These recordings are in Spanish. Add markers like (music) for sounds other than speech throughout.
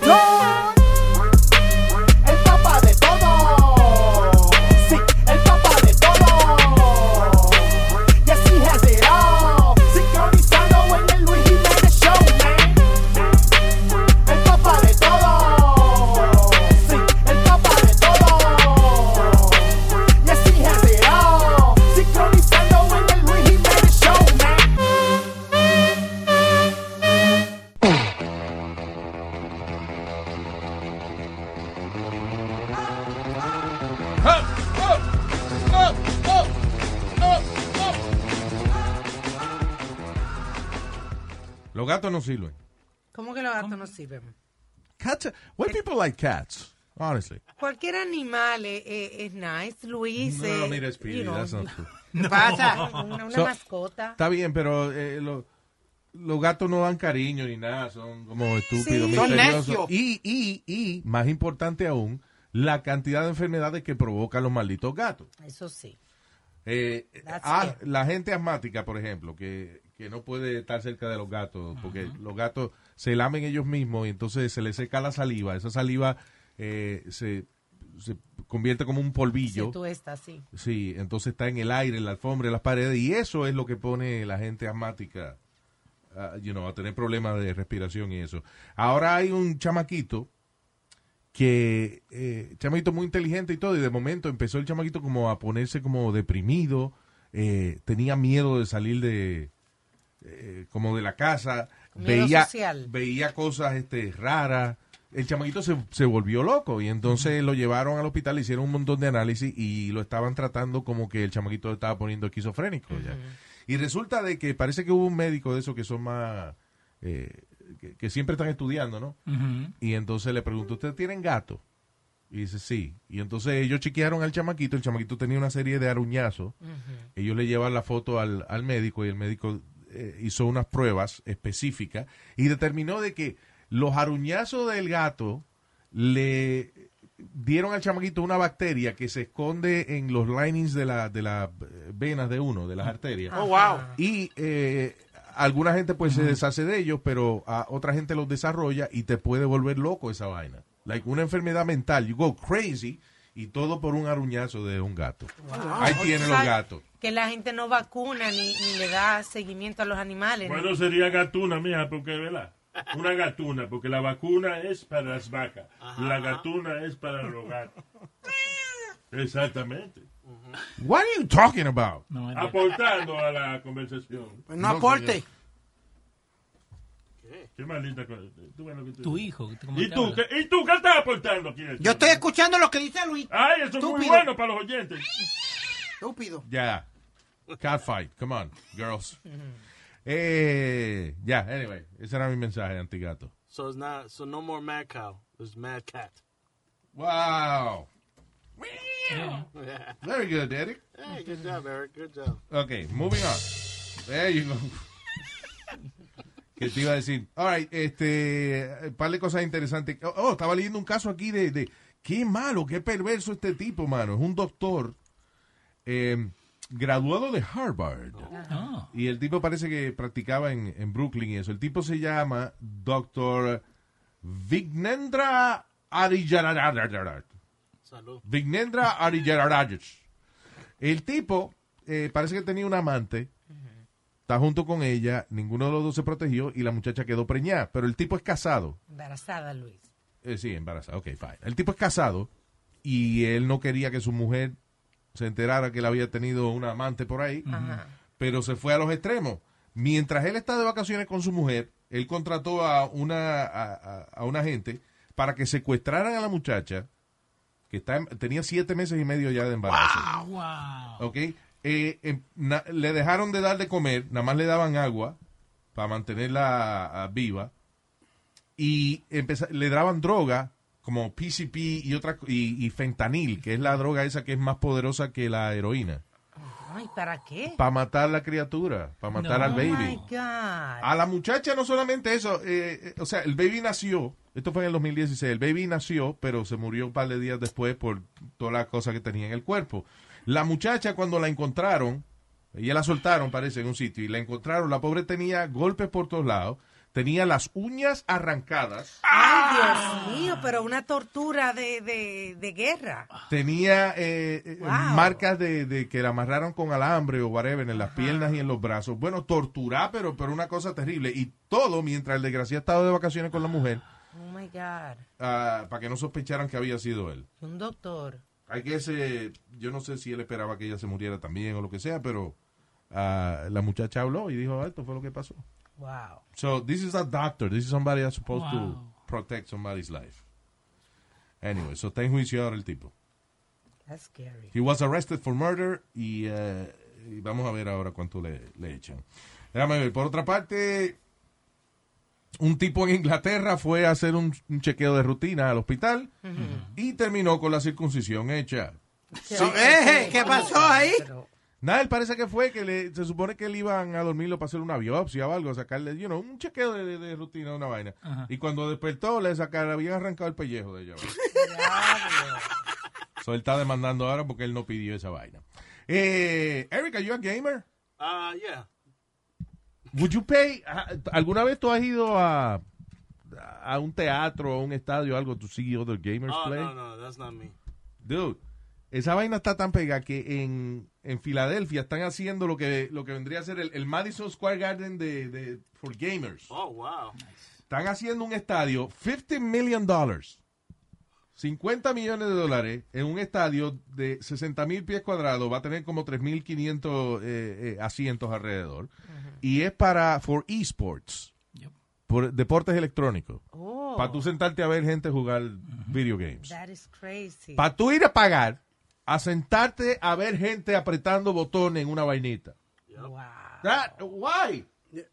victory. No sirven. ¿Cómo que los gatos no sirven? Cats, why people like cats? Honestly. Cualquier animal es, es- es nice, Luis. No, eh, mira, Speedy, you know, that's not true. ¿Qué pasa? Una, una So- mascota. Está bien, pero eh, lo- los gatos no dan cariño ni nada, son como estúpidos, Sí. Son misteriosos. necios. Y, y, y, más importante aún, la cantidad de enfermedades que provocan los malditos gatos. Eso sí. Eh, That's ah, la gente asmática, por ejemplo, que, que no puede estar cerca de los gatos, porque los gatos se lamen ellos mismos y entonces se les seca la saliva. Esa saliva eh, se, se convierte como un polvillo. Si tú estás así. Sí, entonces está en el aire, en la alfombra, en las paredes, y eso es lo que pone la gente asmática, ah, you know, a tener problemas de respiración y eso. Ahora hay un chamaquito que, eh, chamaquito muy inteligente y todo, y de momento empezó el chamaquito como a ponerse como deprimido, eh, tenía miedo de salir de, eh, como de la casa, Miedo veía, social. veía cosas este, raras. El chamaquito se, se volvió loco y entonces lo llevaron al hospital, le hicieron un montón de análisis y lo estaban tratando como que el chamaquito estaba poniendo esquizofrénico. ya. Y resulta de que parece que hubo un médico de esos que son más, eh, que, que siempre están estudiando, ¿no? Y entonces le preguntó, ¿ustedes tienen gato? Y dice, sí. Y entonces ellos chequearon al chamaquito, el chamaquito tenía una serie de aruñazos. Ellos le llevan la foto al, al médico y el médico eh, hizo unas pruebas específicas y determinó de que los aruñazos del gato le dieron al chamaquito una bacteria que se esconde en los linings de las de las eh, venas de uno, de las arterias. Oh, wow. Y eh, alguna gente pues se deshace de ellos, pero a otra gente los desarrolla y te puede volver loco esa vaina. Like una enfermedad mental, you go crazy y todo por un aruñazo de un gato. Ahí tienen los gatos. Que la gente no vacuna ni, ni le da seguimiento a los animales. ¿no? Bueno, sería gatuna, mija, porque, ¿verdad? Una gatuna, porque la vacuna es para las vacas. La gatuna es para los (laughs) gatos. Exactamente. What are you talking about? Aportando a la conversación. Pues no No, aporte. Qué maldita cosa. Tú que Tu hijo. ¿cómo ¿Y tú, qué, ¿Y tú qué estás aportando aquí? Yo estoy escuchando lo que dice Luis. Ay, eso es muy bueno para los oyentes. Estúpido. Ya. Catfight. Come on, girls. (laughs) Eh, ya, anyway. Ese era mi mensaje, antigato. So it's not. So no more mad cow. There's mad cat. Wow. Yeah. (laughs) Very good, Eric. Hey, good job, Eric. Good job. Okay, moving on. There you go. (laughs) ¿Qué te iba a decir? All right, este, un par de cosas interesantes. Oh, oh, estaba leyendo un caso aquí de, de qué malo, qué perverso este tipo, mano. Es un doctor eh, graduado de Harvard. Y el tipo parece que practicaba en, en Brooklyn y eso. El tipo se llama Doctor Vignendra Arijararat. Salud. Vignendra Arijararat. El tipo eh, parece que tenía un amante. Está junto con ella, ninguno de los dos se protegió y la muchacha quedó preñada. Pero el tipo es casado. Embarazada, Luis. Eh, sí, embarazada. Ok, fine. El tipo es casado y él no quería que su mujer se enterara que él había tenido una amante por ahí, Ajá. pero se fue a los extremos. Mientras él está de vacaciones con su mujer, él contrató a una, a, a- a una gente para que secuestraran a la muchacha, que está, en- tenía siete meses y medio ya de embarazo. Wow. ¿ok? Eh, em, na- le dejaron de dar de comer, nada más le daban agua para mantenerla ah, viva y empeza- le daban droga como PCP y otra y, y fentanil, que es la droga esa que es más poderosa que la heroína, Ay, ¿para qué? para matar la criatura, para matar No. al my baby. God. A la muchacha no solamente eso, eh, eh, o sea, el baby nació, esto fue en el 2016, el baby nació, pero se murió un par de días después por todas las cosas que tenía en el cuerpo. La muchacha cuando la encontraron, ella la soltaron parece en un sitio y la encontraron, la pobre tenía golpes por todos lados, tenía las uñas arrancadas, Ay, Dios mío, pero una tortura de, de, de guerra. tenía eh, eh, Wow. marcas de, de que la amarraron con alambre o whatever en las piernas y en los brazos. Bueno, torturar, pero, pero una cosa terrible. Y todo mientras el desgraciado estaba de vacaciones con la mujer, Oh my God. ah, para que no sospecharan que había sido él. Un doctor. Hay que ese, yo no sé si él esperaba que ella se muriera también o lo que sea, pero ah, la muchacha habló y dijo, "Ah, esto fue lo que pasó. Wow. So this is a doctor. This is somebody that's supposed to protect somebody's life. Anyway, so está en juicio ahora el tipo. That's scary. He was arrested for murder y, y vamos a ver ahora cuánto le, le echan. Déjame ver. Por otra parte, un tipo en Inglaterra fue a hacer un, un chequeo de rutina al hospital y terminó con la circuncisión hecha. Eh, ¿Qué pasó ahí? Pero, Nada, él parece que fue que le, se supone que le iban a dormirlo para hacer una biopsia o algo, sacarle, you know, un chequeo de, de- de rutina, una vaina. Ajá. Y cuando despertó, le sacaron, habían arrancado el pellejo de ella. (laughs) so, él está demandando ahora porque él no pidió esa vaina. Eh, Eric, are you a gamer? Uh, yeah. Would you pay? ah, ¿Alguna vez tú has ido a, a un teatro o un estadio o algo to see other gamers Oh, play? no, no, that's not me. Dude, esa vaina está tan pegada que en, en Filadelfia están haciendo lo que, lo que vendría a ser el, el Madison Square Garden de, de for gamers. Oh, wow. Están haciendo un estadio, 50 million dollars. 50 millones de dólares en un estadio de 60 mil pies cuadrados. Va a tener como 3.500 eh, eh, asientos alrededor. Y es para, for esports. Yep. Por deportes electrónicos. Oh, Para tú sentarte a ver gente jugar video games. that is crazy. Para tú ir a pagar, a sentarte a ver gente apretando botones en una vainita. Wow. That, why?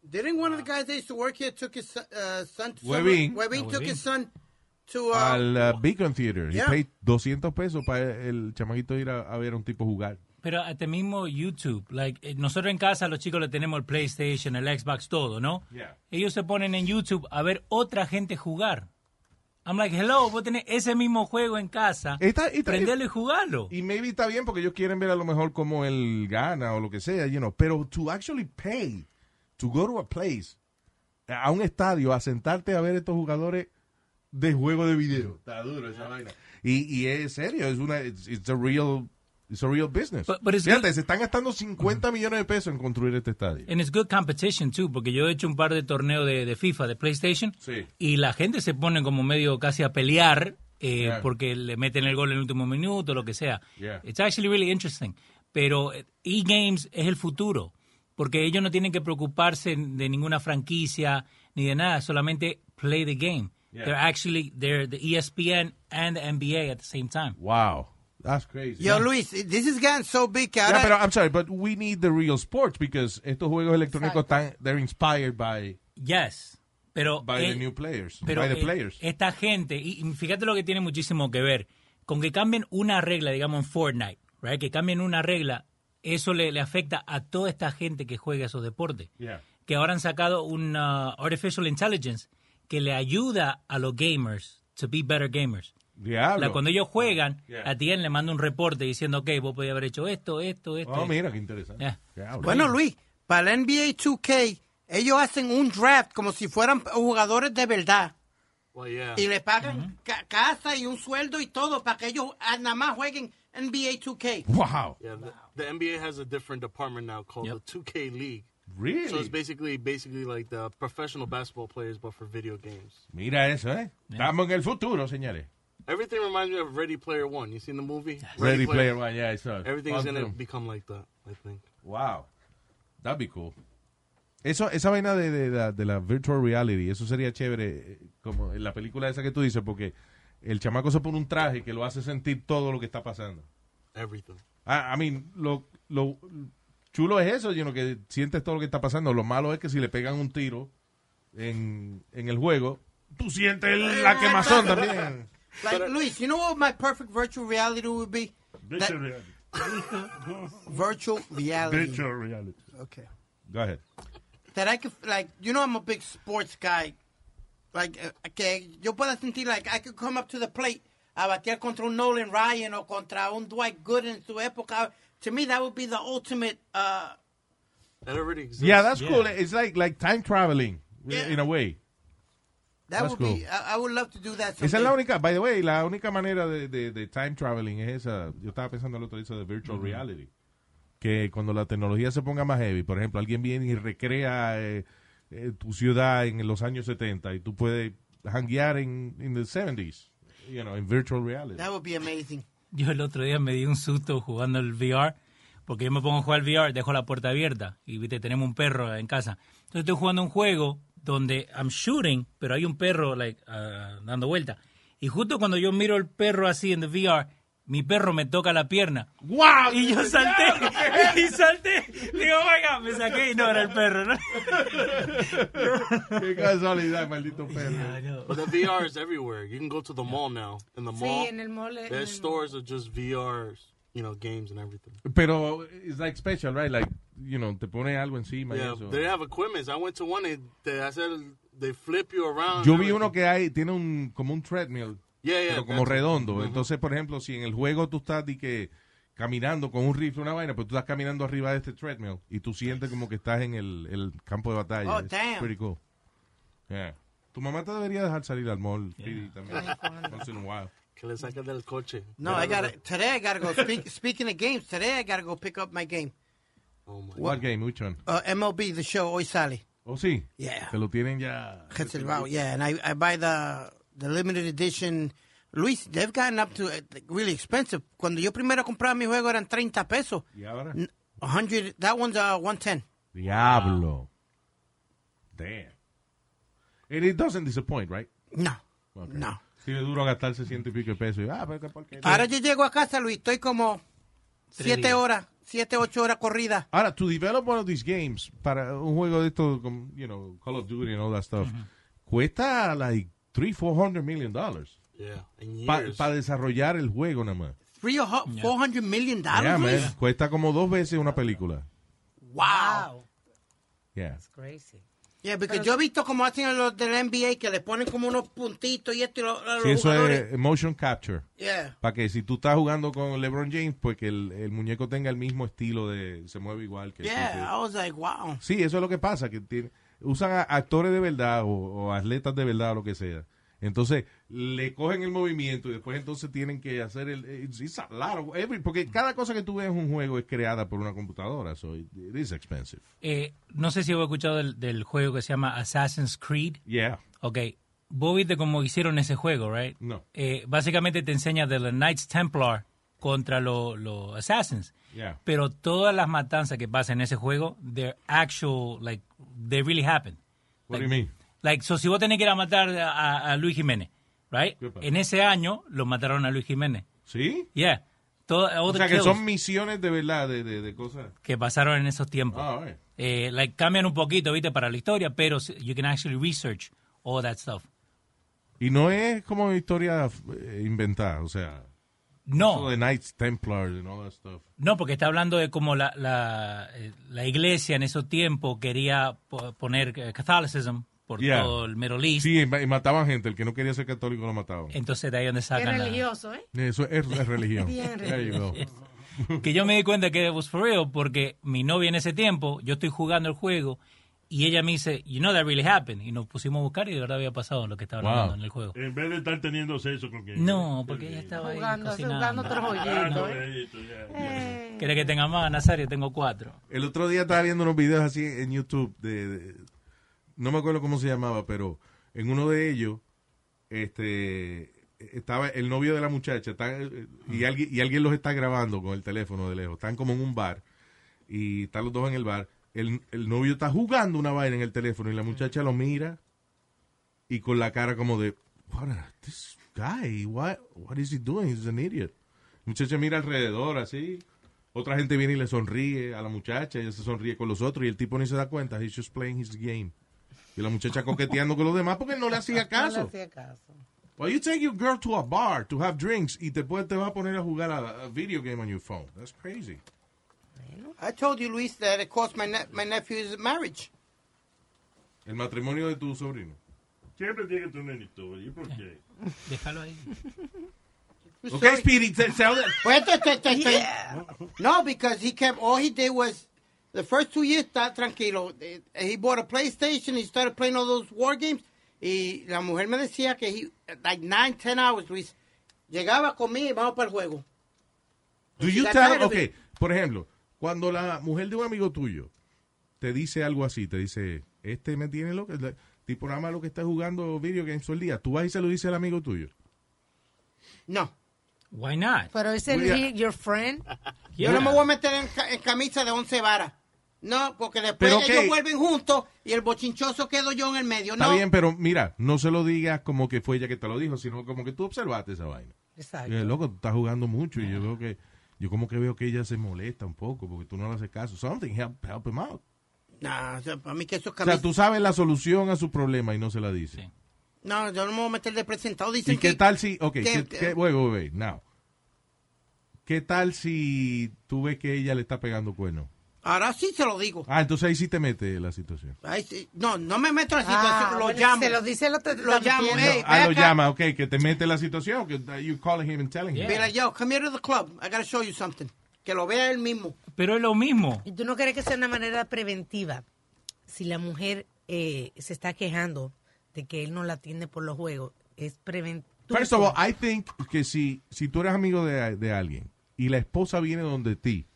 Didn't one of the guys that used to work here took his son, uh, son to Webin. Ah, took his son to uh, Al uh, Beacon Theater. He Yeah. paid 200 pesos para el chamaquito ir a, a ver a un tipo jugar. Pero hasta mismo YouTube, like, eh, nosotros en casa los chicos le tenemos el PlayStation, el Xbox, todo, ¿no? Yeah. Ellos se ponen en YouTube a ver otra gente jugar. I'm like, hello, vos tenés ese mismo juego en casa, Está- y está- prenderlo y jugarlo. Y maybe está bien porque ellos quieren ver a lo mejor cómo él gana o lo que sea, you know. Pero to actually pay to go to a place, a un estadio, a sentarte a ver estos jugadores de juego de video. Está duro esa vaina. Y, y es serio, es una, it's, it's a real, it's a real business. But- but it's Fíjate, good- se están gastando 50 millones de pesos en construir este estadio. And it's good competition, too, porque yo he hecho un par de torneos de, de FIFA, de PlayStation, Sí. y la gente se pone como medio casi a pelear eh, Yeah. porque le meten el gol en el último minuto, lo que sea. Yeah. It's actually really interesting. Pero eh, e-games es el futuro, porque ellos no tienen que preocuparse de ninguna franquicia ni de nada, solamente play the game. Yeah. They're actually, they're the ESPN and the NBA at the same time. Wow. That's crazy. Yo, Luis, this is getting so big que Yeah, ahora... pero I'm sorry, but we need the real sports because estos juegos electrónicos están, they're inspired by, Yes. Pero, by eh, the new players, Pero by the eh, players. esta gente, y y fíjate lo que tiene muchísimo que ver, con que cambien una regla, digamos en Fortnite, right? que cambien una regla, eso le, le afecta a toda esta gente que juega esos deportes. Yeah. Que ahora han sacado una Artificial Intelligence que le ayuda a los gamers to be better gamers. Diablo. La- cuando ellos juegan, Yeah. a ti le manda un reporte diciendo, ok, vos podías haber hecho esto, esto, esto. Oh, esto". mira, qué interesante. Yeah. Bueno, Luis, para el NBA 2K, ellos hacen un draft como si fueran jugadores de verdad. Well, yeah. Y le pagan ca- casa y un sueldo y todo para que ellos ah, nada más jueguen NBA 2K. Wow. Yeah, the, the NBA has a different department now called Yep. the 2K League. Really? So it's basically basically like the professional basketball players, but for video games. Mira eso, ¿eh? Estamos en el futuro, señores. Everything reminds me of Ready Player One. You seen the movie? Ready Player One, yeah, I saw it. Everything's Fun gonna become like that. I think. Wow. That'd be cool. Eso, esa vaina de, de, la- de la virtual reality, eso sería chévere, eh, como en la película esa que tú dices, porque el chamaco se pone un traje que lo hace sentir todo lo que está pasando. Everything. I, I mean, lo, lo chulo es eso, you know, que sientes todo lo que está pasando. Lo malo es que si le pegan un tiro en, en el juego, tú sientes la quemazón también. Like, Luis, you know what my perfect virtual reality would be? That- Virtual reality. (laughs) virtual reality. Virtual reality. Okay. Go ahead. That I could, like, you know, I'm a big sports guy. Like, uh, que yo pueda sentir, like, I could come up to the plate a batear contra un Nolan Ryan o contra un Dwight Gooden en su época. To me, that would be the ultimate, uh, That already exists. Yeah, that's Yeah. cool. It's like like time traveling. Yeah. in a way. That That's would cool. be. I, I would love to do that. Esa es la única, by the way, la única manera de, de, de time traveling es esa. Yo estaba pensando el otro día de virtual reality. Que cuando la tecnología se ponga más heavy, por ejemplo, alguien viene y recrea eh, eh, tu ciudad en los años 70 y tú puedes hanguear en in the 70s, you know, en virtual reality. That would be amazing. Yo el otro día me di un susto jugando el VR, porque yo me pongo a jugar el VR, dejo la puerta abierta y viste, tenemos un perro en casa. Entonces estoy jugando un juego donde I'm shooting, pero hay un perro like, ah, dando vuelta. Y justo cuando yo miro el perro así en the VR, mi perro me toca la pierna. ¡Wow! Y yo salté, (laughs) y salté. Digo, vaya, me saqué y no era el perro, ¿no? ¡Qué casualidad, maldito (laughs) perro! But the VR is everywhere. You can go to the mall now. In the mall, Sí, en el mall. there's stores of just VRs, you know, games and everything. Pero it's like special, right? Like, you know, te pone algo encima y Yeah, eso. they have equipment. I went to one. They, they I said they flip you around. Yo vi uno que hay, tiene un, como un treadmill, Yeah, yeah. pero como redondo. Entonces, por ejemplo, si en el juego tú estás di que caminando con un rifle, una vaina, pues tú estás caminando arriba de este treadmill y tú sientes como que estás en el, el campo de batalla. Oh, It's damn. Pretty cool. Yeah. Tu mamá te debería dejar salir al mall, Speedy, también. Once in a while. Que le saques del coche. No, I got to today. I got to go. (laughs) Speak, speaking of games, today I got to go pick up my game. Oh my. What game? Which one? Uh, MLB, the show. Hoy sale. Oh, sí. Yeah. Te lo tienen ya. Reservado, yeah, and I, I buy the the limited edition. Luis, they've gotten up to uh, really expensive. Cuando yo primero compraba mi juego eran 30 pesos. ¿Y ahora? 100, that one's uh, 110. Diablo. Damn. And it doesn't disappoint, right? No, Okay. no. Sí, es duro gastarse ciento y pico de pesos. Y, ah. Ahora yo llego a casa, Luis, estoy como Tres 7 días. horas, 7, 8 horas corrida. Ahora, to develop one of these games para un juego de estos, como, you know, Call of Duty and all that stuff, cuesta like 3, 400 million dollars Yeah, para years. desarrollar el juego nada más. Three or hu- 400 million dollars, Yeah. Cuesta como dos veces una película. Wow. Yeah. Crazy. Yeah, porque yo he visto como hacen los del NBA que le ponen como unos puntitos y esto y lo, los Sí, eso jugadores. es motion capture. Yeah. Para que si tú estás jugando con LeBron James, pues que el, el muñeco tenga el mismo estilo de... Se mueve igual que el. Yeah, I was like, wow. Sí, eso es lo que pasa, que tiene- usan a actores de verdad o, o atletas de verdad o lo que sea. Entonces, le cogen el movimiento y después entonces tienen que hacer el... It's, it's a lot of- every- porque cada cosa que tú ves en un juego es creada por una computadora, so it, it is expensive. Eh, no sé si has escuchado del, del juego que se llama Assassin's Creed. Yeah. Ok, vos viste cómo hicieron ese juego, right? No. Eh, básicamente te enseña de los Knights Templar contra los los Assassins. Yeah. Pero todas las matanzas que pasan en ese juego, they're actual, like, they really happen. What do you mean? Like, so si vos tenés que ir a matar a, a Luis Jiménez, right? En ese año lo mataron a Luis Jiménez. ¿Sí? Yeah. Todo, O the sea, que son misiones de verdad, de, de, de cosas. que pasaron en esos tiempos. Ah, right. Eh, like, cambian un poquito, ¿viste? Para la historia, pero you can actually research all that stuff. Y no es como historia eh, inventada, o sea... No, de Knights Templar and all that stuff. no, porque está hablando de cómo la, la, eh, la iglesia en esos tiempos quería po- poner eh, Catholicism por Yeah. todo el East. Sí, mataban gente. El que no quería ser católico lo mataban. Entonces de ahí donde Es sacan la- religioso, ¿eh? Eso es, es (laughs) religión. Bien go. Que yo me di cuenta que was for real porque mi novia en ese tiempo, yo estoy jugando el juego y ella me dice, you know that really happened. Y nos pusimos a buscar y de verdad había pasado lo que estaba Wow. hablando en el juego. En vez de estar teniendo sexo con quien. No, porque ella estaba ahí Jugando, cocinando. jugando otro Ah, joyito, no, ¿eh? Eh, ¿Quiere que tenga más, Nazario? Tengo cuatro. El otro día estaba viendo unos videos así en YouTube de, de- no me acuerdo cómo se llamaba, pero en uno de ellos este estaba el novio de la muchacha está, eh, y alguien y alguien los está grabando con el teléfono de lejos. Están como en un bar y están los dos en el bar. El, el novio está jugando una vaina en el teléfono y la muchacha lo mira y con la cara como de what a- this guy what what is he doing he's an idiot. La muchacha mira alrededor así. Otra gente viene y le sonríe a la muchacha ella se sonríe con los otros y el tipo ni se da cuenta. He's just playing his game y la muchacha coqueteando con los demás porque no le hacía (laughs) no le caso hacía caso. Why you take your girl to a bar to have drinks y después te vas a poner a jugar a, a video game on your phone that's crazy I told you, Luis, that it cost my ne- my nephew's marriage. el matrimonio de tu sobrino Siempre tiene que tener historia. ¿Y por qué? (laughs) Déjalo ahí. Ok, Speedy, te- te- Wait, te- No, because he kept, all he did was The first two years está tranquilo. Eh, He bought a PlayStation, he started playing all those war games. Y la mujer me decía que he, like nine, ten hours, Luis. Llegaba conmigo y vamos para el juego. Do you tell, tired of ok, it. por ejemplo, cuando la mujer de un amigo tuyo te dice algo así, te dice, este me tiene loco, el tipo nada más lo que está jugando video games todo el día, tú vas y se lo dices al amigo tuyo. No. Why not? Pero es el Voy a- he- your friend. Yo no me voy a meter en, en camisa de once varas. No, porque después Pero, ellos vuelven juntos y el bochinchoso quedo yo en el medio. Está no. bien, pero mira, no se lo digas como que fue ella que te lo dijo, sino como que tú observaste esa vaina. Exacto. Eh, loco, tú estás jugando mucho y yo veo que, yo como que veo que ella se molesta un poco porque tú no le haces caso. Something, help, help him out. Nah, o sea, para mí que eso es O sea, tú sabes la solución a su problema y no se la dices. Sí. No, yo no me voy a meter de presentado. Dicen ¿Y qué que- tal si, ok, que- ¿qué, que- wait, wait, wait, now. ¿Qué tal si tú ves que ella le está pegando cuerno? Ahora sí se lo digo. Ah, entonces ahí sí te mete la situación. Ahí sí- No, no me meto en la situación, Ah, lo bueno, llamo. Se lo dice el otro. Lo llamo, hey. ah, lo llama, ok, que te mete la situación, que uh, you calling him and telling him. Be like, yo, come here to the club. I gotta show you something. Que lo vea él mismo. Pero es lo mismo. ¿Y tú no crees que sea una manera preventiva? Si la mujer eh, se está quejando de que él no la atiende por los juegos, es preventivo. First of all, I think que si, si tú eres amigo de, de alguien y la esposa viene donde ti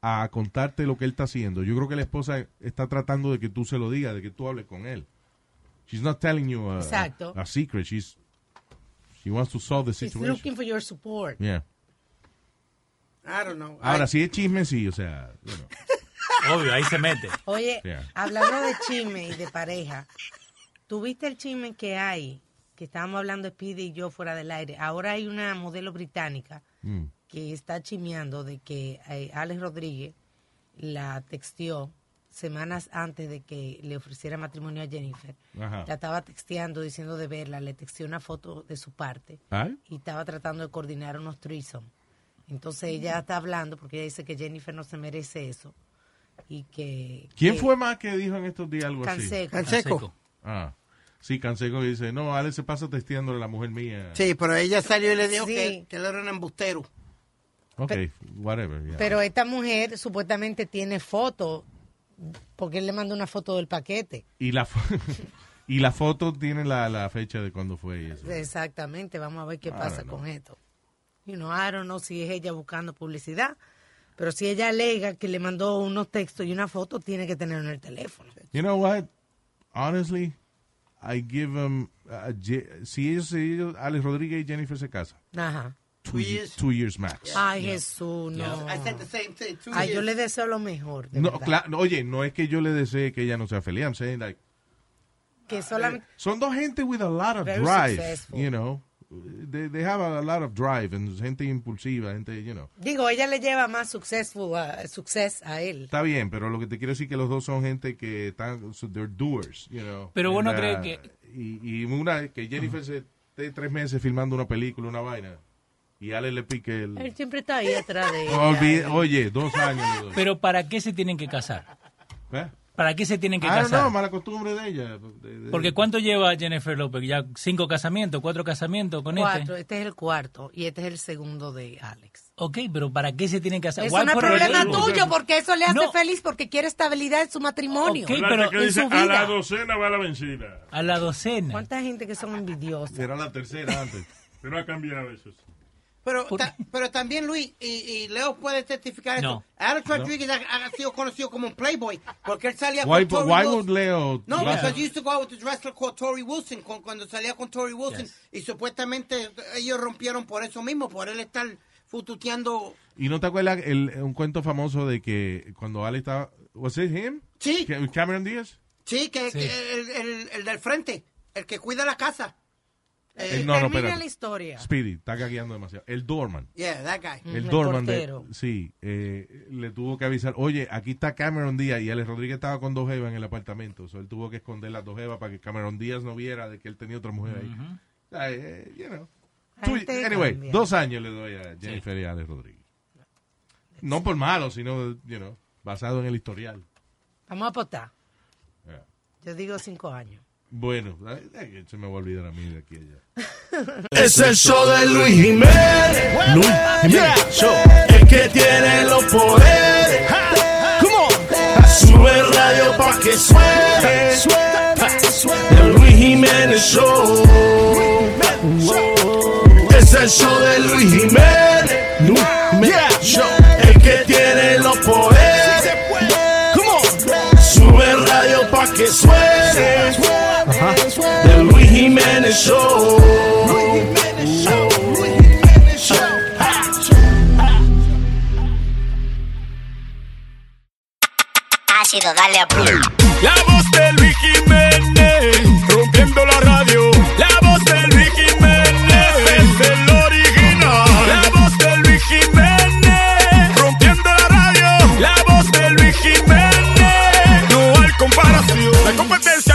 a contarte lo que él está haciendo, yo creo que la esposa está tratando de que tú se lo digas, de que tú hables con él. She's not telling you a, Exacto. a secret. She's, she wants to solve the She's situation. looking for your support. Yeah. I don't know. Ahora, I- si es chisme, sí, o sea, you know. (laughs) Obvio, ahí se mete. Oye, Yeah. hablando de chisme y de pareja, ¿tuviste el chisme que hay? Que estábamos hablando Speedy y yo fuera del aire. Ahora hay una modelo británica Mm. Que está chimeando de que eh, Alex Rodríguez la texteó semanas antes de que le ofreciera matrimonio a Jennifer. Ajá. La estaba texteando diciendo de verla, le texteó una foto de su parte ¿Ay? y estaba tratando de coordinar unos threesome. Entonces ella está hablando porque ella dice que Jennifer no se merece eso y que... ¿Quién que- fue más que dijo en estos días algo así? Canseco. Canseco. Ah, sí, Canseco dice, no, Ale se pasa testeándole a la mujer mía. Sí, pero ella salió y le dijo Sí. que, que él era un embustero. Ok, whatever. yeah. Pero esta mujer supuestamente tiene foto porque él le mandó una foto del paquete. Y la, (laughs) y la foto tiene la, la fecha de cuando fue eso. Exactamente, vamos a ver qué I pasa con esto. You know, I don't know si es ella buscando publicidad, pero si ella alega que le mandó unos textos y una foto, tiene que tenerlo en el teléfono. You know what? Honestly, I give them... uh, Je- si ellos, si ellos, Alex Rodríguez y Jennifer se casan, Ajá. Two, ye- years. two years max. Ay, Jesús, no. I said the same thing. Two Ay, yo years. le deseo lo mejor. de No, claro, oye, no es que yo le desee que ella no sea feliz. I'm saying like, Que solamente... son dos gente with a lot of drive, successful. you know. They, they have a lot of drive and gente impulsiva, gente, you know. Digo, ella le lleva más successful a, success a él. Está bien, pero lo que te quiero decir que los dos son gente que están, so they're doers, you know. Pero vos no crees uh, que- Y, y una, que Jennifer se esté tres meses filmando una película, una vaina, y Ale le pique el... Él siempre está ahí atrás de (laughs) ella. Olvide- oye, dos años. Pero ¿para qué se tienen que casar? ¿Eh? ¿Para qué se tienen que don't casar? know, mala costumbre de ella. de- de- Porque ¿cuánto lleva Jennifer López? ¿Ya cinco casamientos, cuatro casamientos con Cuatro, este? este es el cuarto y este es el segundo de Alex. Ok, pero ¿para qué se tienen que casar? No es a problema tuyo porque eso le hace No. feliz porque quiere estabilidad en su matrimonio. Ok. Pero que en dice, su a la vida. docena va la vencida. A la docena. ¿Cuánta gente que son envidiosas? Era la tercera antes. Pero ha cambiado eso. Pero, ¿Por ta- pero también Luis y, y Leo puede testificar No. esto. Alex Rodriguez ha, ha sido conocido como un playboy porque él salía Why, con Tori why Wilson. would Leo... No, Yeah. because he used to go out with this wrestler called Tori Wilson con- cuando salía con Tori Wilson Yes. y supuestamente ellos rompieron por eso mismo, por él estar fututeando. ¿Y no te acuerdas el, un cuento famoso de que cuando Ale estaba... ¿Was it him? Sí. Ca- Cameron Díaz? Sí, que, Sí. que el, el- el del frente, el que cuida la casa. Eh, no, no, Termina espérate. la historia. Speedy, está gagueando demasiado. El doorman. Yeah, that guy. El el doorman de, sí, eh, le tuvo que avisar, oye, aquí está Cameron Díaz y Alex Rodríguez estaba con dos jevas en el apartamento, o sea, él tuvo que esconder las dos jevas para que Cameron Díaz no viera de que él tenía otra mujer ahí. Ay, eh, you know. Anyway, cambia. dos años le doy a Jennifer y a Alex Rodríguez. No por malo, sino, you know, basado en el historial. Vamos a apostar. Yeah. Yo digo cinco años. Bueno, se me va a olvidar a mí de aquí allá. (laughs) Es el show de Luis Jiménez. Luis Jiménez Show. El que tiene los poderes. Come on. Sube radio pa' que suene. El Luis Jiménez Show. Es el show de Luis Jiménez. Luis Show. El que tiene los poderes. Luis Jiménez Show. Ácido, dale a play. La voz de Luis Jiménez,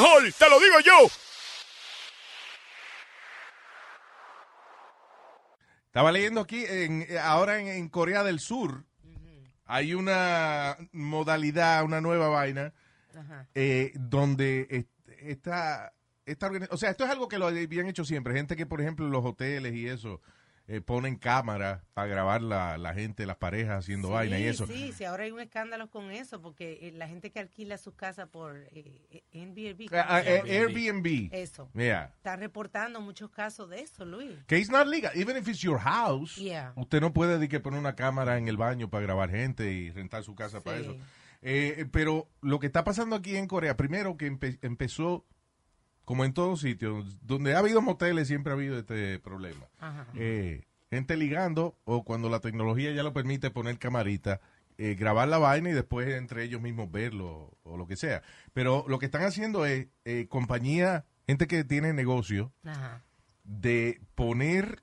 Mejor, te lo digo yo. Estaba leyendo aquí, en, ahora en, en Corea del Sur, hay una modalidad, una nueva vaina, eh, donde est- esta, esta o sea, esto es algo que lo habían hecho siempre. Gente que, por ejemplo, en los hoteles y eso, eh, ponen cámaras para grabar la, la gente, las parejas haciendo vaina y eso. Sí, sí, ahora hay un escándalo con eso, porque eh, la gente que alquila su casa por eh, Airbnb, ¿cómo Ah, llama? Airbnb. Eso. Yeah. Está reportando muchos casos de eso, Luis. Que it's not legal. Even if it's your house, Yeah. usted no puede de que poner una cámara en el baño para grabar gente y rentar su casa para Sí. eso. Eh, pero lo que está pasando aquí en Corea, primero que empe- empezó, como en todos sitios, donde ha habido moteles, siempre ha habido este problema. Ajá. Eh, gente ligando, o cuando la tecnología ya lo permite poner camarita, eh, grabar la vaina y después entre ellos mismos verlo o lo que sea. Pero lo que están haciendo es eh, compañía, gente que tiene negocio, Ajá. de poner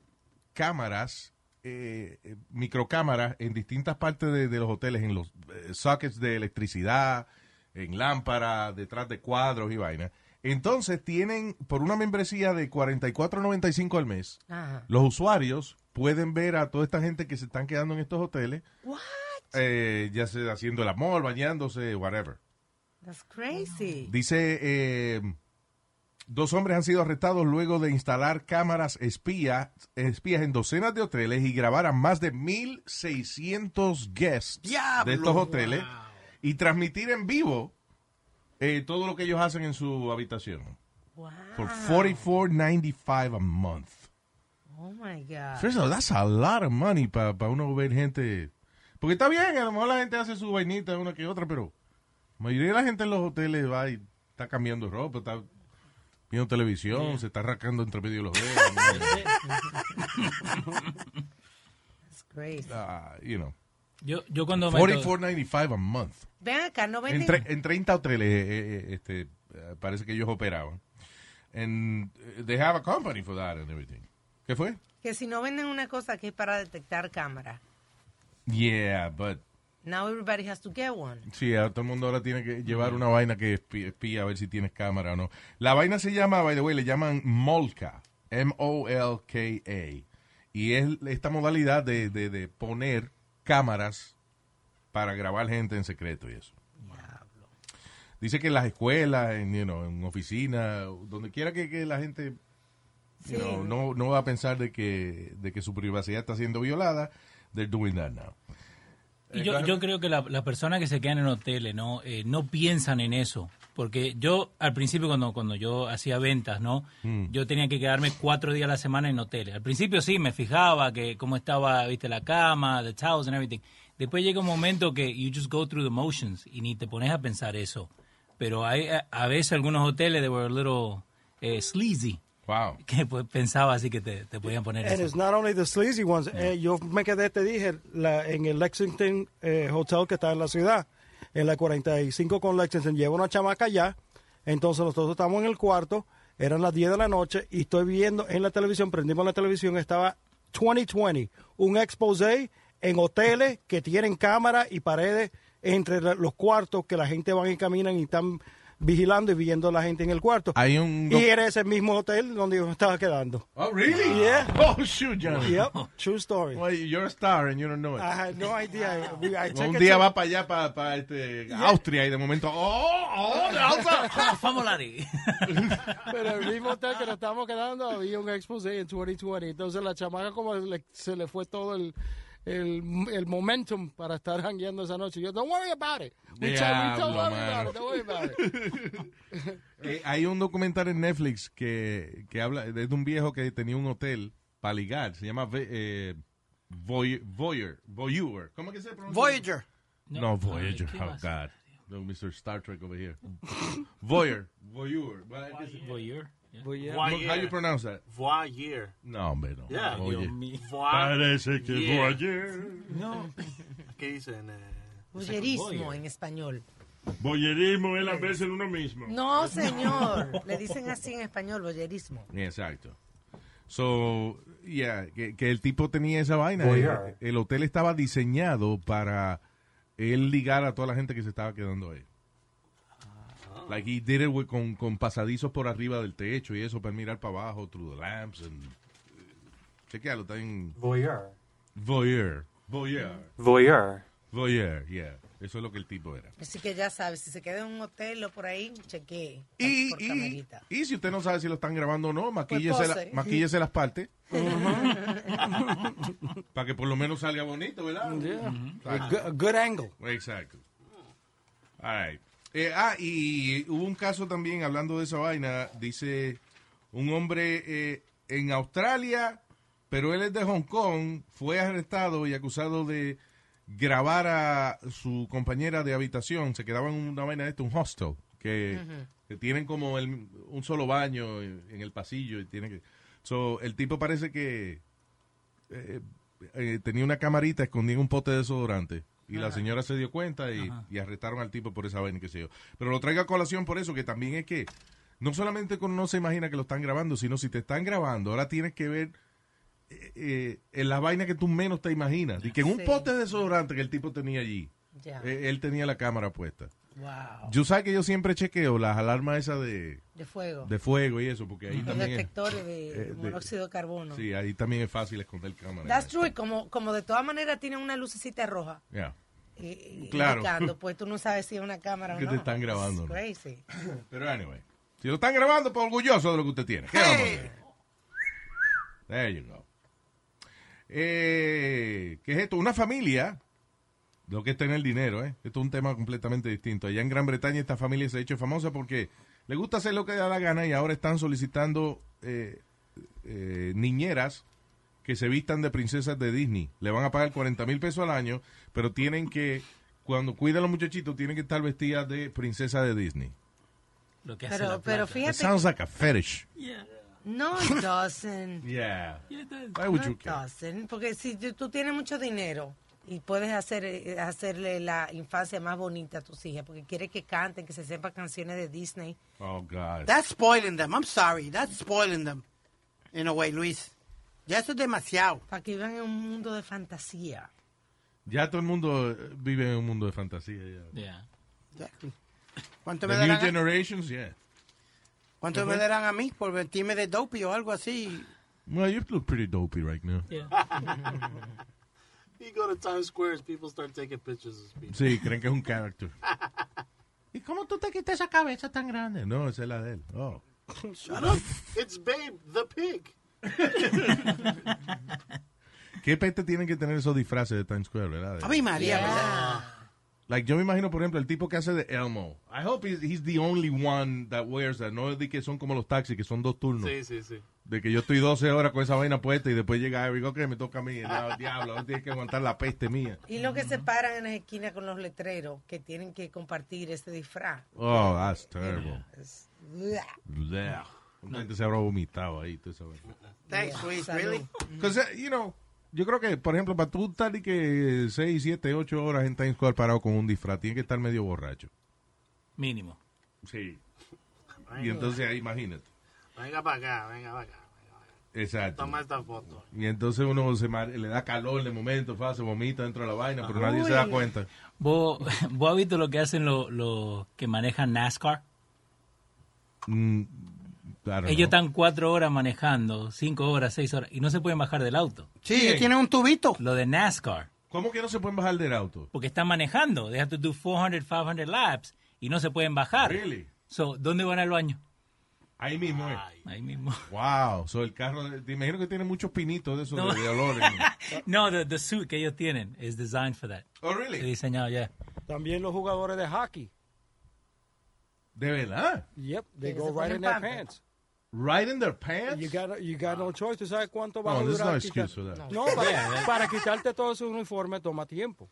cámaras, eh, microcámaras en distintas partes de, de los hoteles, en los sockets de electricidad, en lámparas, detrás de cuadros y vaina. Entonces tienen, por una membresía de 44.95 al mes, Ajá. los usuarios pueden ver a toda esta gente que se están quedando en estos hoteles, What? eh, ya sea haciendo el amor, bañándose, whatever. That's crazy. Dice, eh, dos hombres han sido arrestados luego de instalar cámaras espía, espías en docenas de hoteles y grabar a más de 1.600 guests Diablo. de estos hoteles y transmitir en vivo eh, todo lo que ellos hacen en su habitación. Wow. Por 44.95 a month. Oh my God. First of all, that's a lot of money para uno ver gente. Porque está bien, a lo mejor la gente hace su vainita una que otra, pero la mayoría de la gente en los hoteles va y está cambiando ropa, está viendo televisión, se está arrancando entre medio de los (laughs) dedos. That's crazy. Ah, you know. Yo, yo cuando me... 44.95 a month. Ven acá, no venden. En, tre- en 30 hoteles eh, eh, este, eh, parece que ellos operaban. And eh, they have a company for that and everything. ¿Qué fue? Que si no venden una cosa que es para detectar cámara. Yeah, but Now everybody has to get one. Sí, a todo el mundo ahora tiene que llevar una vaina que espía, espía a ver si tienes cámara o no. La vaina se llama, by the way, le llaman Molka. M-O-L-K-A. Y es esta modalidad de, de, de poner cámaras para grabar gente en secreto y eso. Dice que en las escuelas, en, you know, en oficinas, donde quiera que, que la gente you Sí. know, no, no va a pensar de que, de que su privacidad está siendo violada, they're doing that now. Y yo, yo creo que la- las personas que se quedan en hoteles no Eh, no piensan en eso porque yo al principio cuando cuando yo hacía ventas no Mm. yo tenía que quedarme cuatro días a la semana en hoteles. Al principio sí me fijaba que cómo estaba viste la cama the towels and everything. Después llega un momento que you just go through the motions y ni te pones a pensar eso. Pero hay a, a veces algunos hoteles they were a little eh, sleazy. Wow. (laughs) que pues, pensaba así que te, te podían poner And eso. It's not only the sleazy ones. Eh, yo me quedé, te dije, la, en el Lexington eh, Hotel que está en la ciudad, en la 45 con Lexington. Lleva una chamaca allá. Entonces nosotros estamos en el cuarto Eran las 10 de la noche y estoy viendo en la televisión, prendimos la televisión, estaba 2020, un expose en hoteles que tienen cámaras y paredes entre la- los cuartos que la gente van y caminan y están vigilando y viendo a la gente en el cuarto. Hay un... Y era ese mismo hotel donde yo me estaba quedando. Oh, really? Yeah. (laughs) Oh, shoot, Johnny. Yep, true story. Well, you're a star and you don't know it. I had no idea. We- I un checked día va para allá, para, este, Austria, y de momento, ¡oh! ¡oh! Famolari. (laughs) (laughs) Pero el mismo hotel que nos estábamos quedando había un expose en 2020. Entonces la chamaca como le- se le fue todo el, el, el momentum para estar jangueando esa noche. Yo, don't worry about it. We tell- we don't worry about it. Don't worry about it. Eh, hay un documental en Netflix que, que habla es de un viejo que tenía un hotel para ligar. Se llama eh, Voy- Voyeur. Voyeur. ¿Cómo que se pronuncia? Voyager. No, Voyager. ¿qué Oh? God. No, Mr. Star Trek over here. (laughs) Voyeur. Voyeur. Guess- Voyeur. Voyeur. How you pronounce that? Voyeur. No, hombre, no. Yeah. Oye. Dios mío. Parece que Yeah. ayer. No. (laughs) ¿Qué dicen? Eh, Voyerismo en español. Boyerismo es la vez en uno mismo. No, señor. Le dicen así en español, boyerismo. Exacto. So, yeah, que, que el tipo tenía esa vaina. Voyeur. El, el hotel estaba diseñado para él ligar a toda la gente que se estaba quedando ahí. Like he did it with- con, con pasadizos por arriba del techo y eso para mirar para abajo, through the lamps. And, chequealo, está en Voyeur. voyeur. Voyeur. Voyeur. Voyeur, yeah. Eso es lo que el tipo era. Así que ya sabes, si se queda en un hotel o por ahí, chequee. Y, por y, y si usted no sabe si lo están grabando o no, maquíllese, pose. la- maquíllese las partes. (laughs) Para que por lo menos salga bonito, ¿verdad? Yeah. A, good, a good angle. Exacto. All right. Eh, ah, y hubo un caso también, hablando de esa vaina, dice un hombre eh, en Australia, pero él es de Hong Kong, fue arrestado y acusado de grabar a su compañera de habitación, se quedaba en una vaina de esto, un hostel, que, que tienen como el- un solo baño en, el pasillo y tiene que... So, el tipo parece que eh, eh, tenía una camarita escondida en un pote de desodorante. Y la señora se dio cuenta y, y arrestaron al tipo por esa vaina, qué sé yo. Pero lo traigo a colación por eso, que también es que no solamente uno se imagina que lo están grabando, sino si te están grabando, ahora tienes que ver eh, eh, en la vaina que tú menos te imaginas. Y que en un Sí. pote de desodorante que el tipo tenía allí, Ya. eh, él tenía la cámara puesta. wow. Yo sé que yo siempre chequeo las alarmas esas de, De fuego. de fuego y eso, porque ahí también es, detectores de, eh, de- monóxido de carbono. sí, ahí también es fácil esconder cámaras. That's true. Y como, como de todas maneras tienen una lucecita roja. Yeah. eh, Claro. indicando, (laughs) pues tú no sabes si es una cámara o Que no. te están grabando, ¿no? crazy. (coughs) Pero anyway, si lo están grabando, pues orgulloso de lo que usted tiene. ¿Qué vamos a hacer? There you go. Eh, ¿Qué es esto? Una familia, lo que es tener dinero, ¿eh? Esto es un tema completamente distinto. Allá en Gran Bretaña esta familia se ha hecho famosa porque le gusta hacer lo que da la gana y ahora están solicitando eh, eh, niñeras que se vistan de princesas de Disney. Le van a pagar 40 mil pesos al año, pero tienen que, cuando cuidan a los muchachitos, tienen que estar vestidas de princesa de Disney. Lo que hace Pero, la pero. It fíjate. sounds like a fetish. Yeah. No, it (laughs) doesn't. Yeah. Yeah, it does. Why would No, you it care? doesn't. Porque si tú tienes mucho dinero y puedes hacer eh, hacerle la infancia más bonita a tus hijas, porque quieres que canten, que se sepan canciones de Disney. Oh, God. That's spoiling them. I'm sorry. That's spoiling them. In a way, Luis. Ya eso es demasiado. Para que vivan en un mundo de fantasía. Ya todo el mundo eh, vive en un mundo de fantasía. ya. Yeah. Exactly. ¿Cuánto, The me new darán, a, generations, yeah. ¿Cuánto me darán a mí por vestirme de dopey o algo así? Well, you look pretty dopey right now. Yeah. (laughs) You go to Times Square, people start taking pictures of people. Sí, creen que es un character. (laughs) ¿Y cómo tú te quitas esa cabeza tan grande? No, esa es la de él. Oh. Shut up. It's Babe the pig. (laughs) ¿Qué peste tienen que tener esos disfraces de Times Square, verdad? A mí, María, ¿verdad? Like, yo me imagino, por ejemplo, el tipo que hace de Elmo. I hope he's, he's the only one that wears that. No es de que son como los taxis, que son dos turnos. Sí, sí, sí. De que yo estoy 12 horas con esa vaina puesta y después llega Eric, ok, me toca a mí. No, (laughs) diablo, ahora tienes que aguantar la peste mía. Y lo que se paran en las esquinas con los letreros que tienen que compartir ese disfraz. Oh, that's terrible. Blech. La gente se habrá vomitado ahí, tú sabes. Thanks, Luis. Really? Because, uh, you know, yo creo que, por ejemplo, para tú estar y que 6, 7, 8 horas en Times Square parado con un disfraz, tienes que estar medio borracho. Mínimo. Sí. Y entonces, ahí, imagínate. Venga para acá, venga para acá. Exacto. Toma esta foto. Y entonces uno se le da calor de momento, fa, se vomita dentro de la vaina, pero nadie se da cuenta. ¿Vos, (laughs) vos has visto lo que hacen los los que manejan NASCAR? Mm, claro, Ellos no. están cuatro horas manejando, cinco horas, seis horas, y no se pueden bajar del auto. Sí, tienen un tubito. Lo de NASCAR. ¿Cómo que no se pueden bajar del auto? Porque están manejando. They have to do 400, 500 laps y no se pueden bajar. Really? So, ¿Dónde van al baño? Ahí mismo es. Ahí mismo. Wow, so el carro, te imagino que tiene muchos pinitos de esos No. de, de olor. (laughs) no, the, the suit que ellos tienen is designed for that. Oh, really? Es diseñado, ya. También los jugadores de hockey. ¿De verdad? Yep, they go right in their pants. Right in their pants? You got, you got no choice. ¿Tú sabes cuánto va No, a there's durar? no excuse for that. No, (laughs) para, para quitarte todo ese uniforme toma tiempo.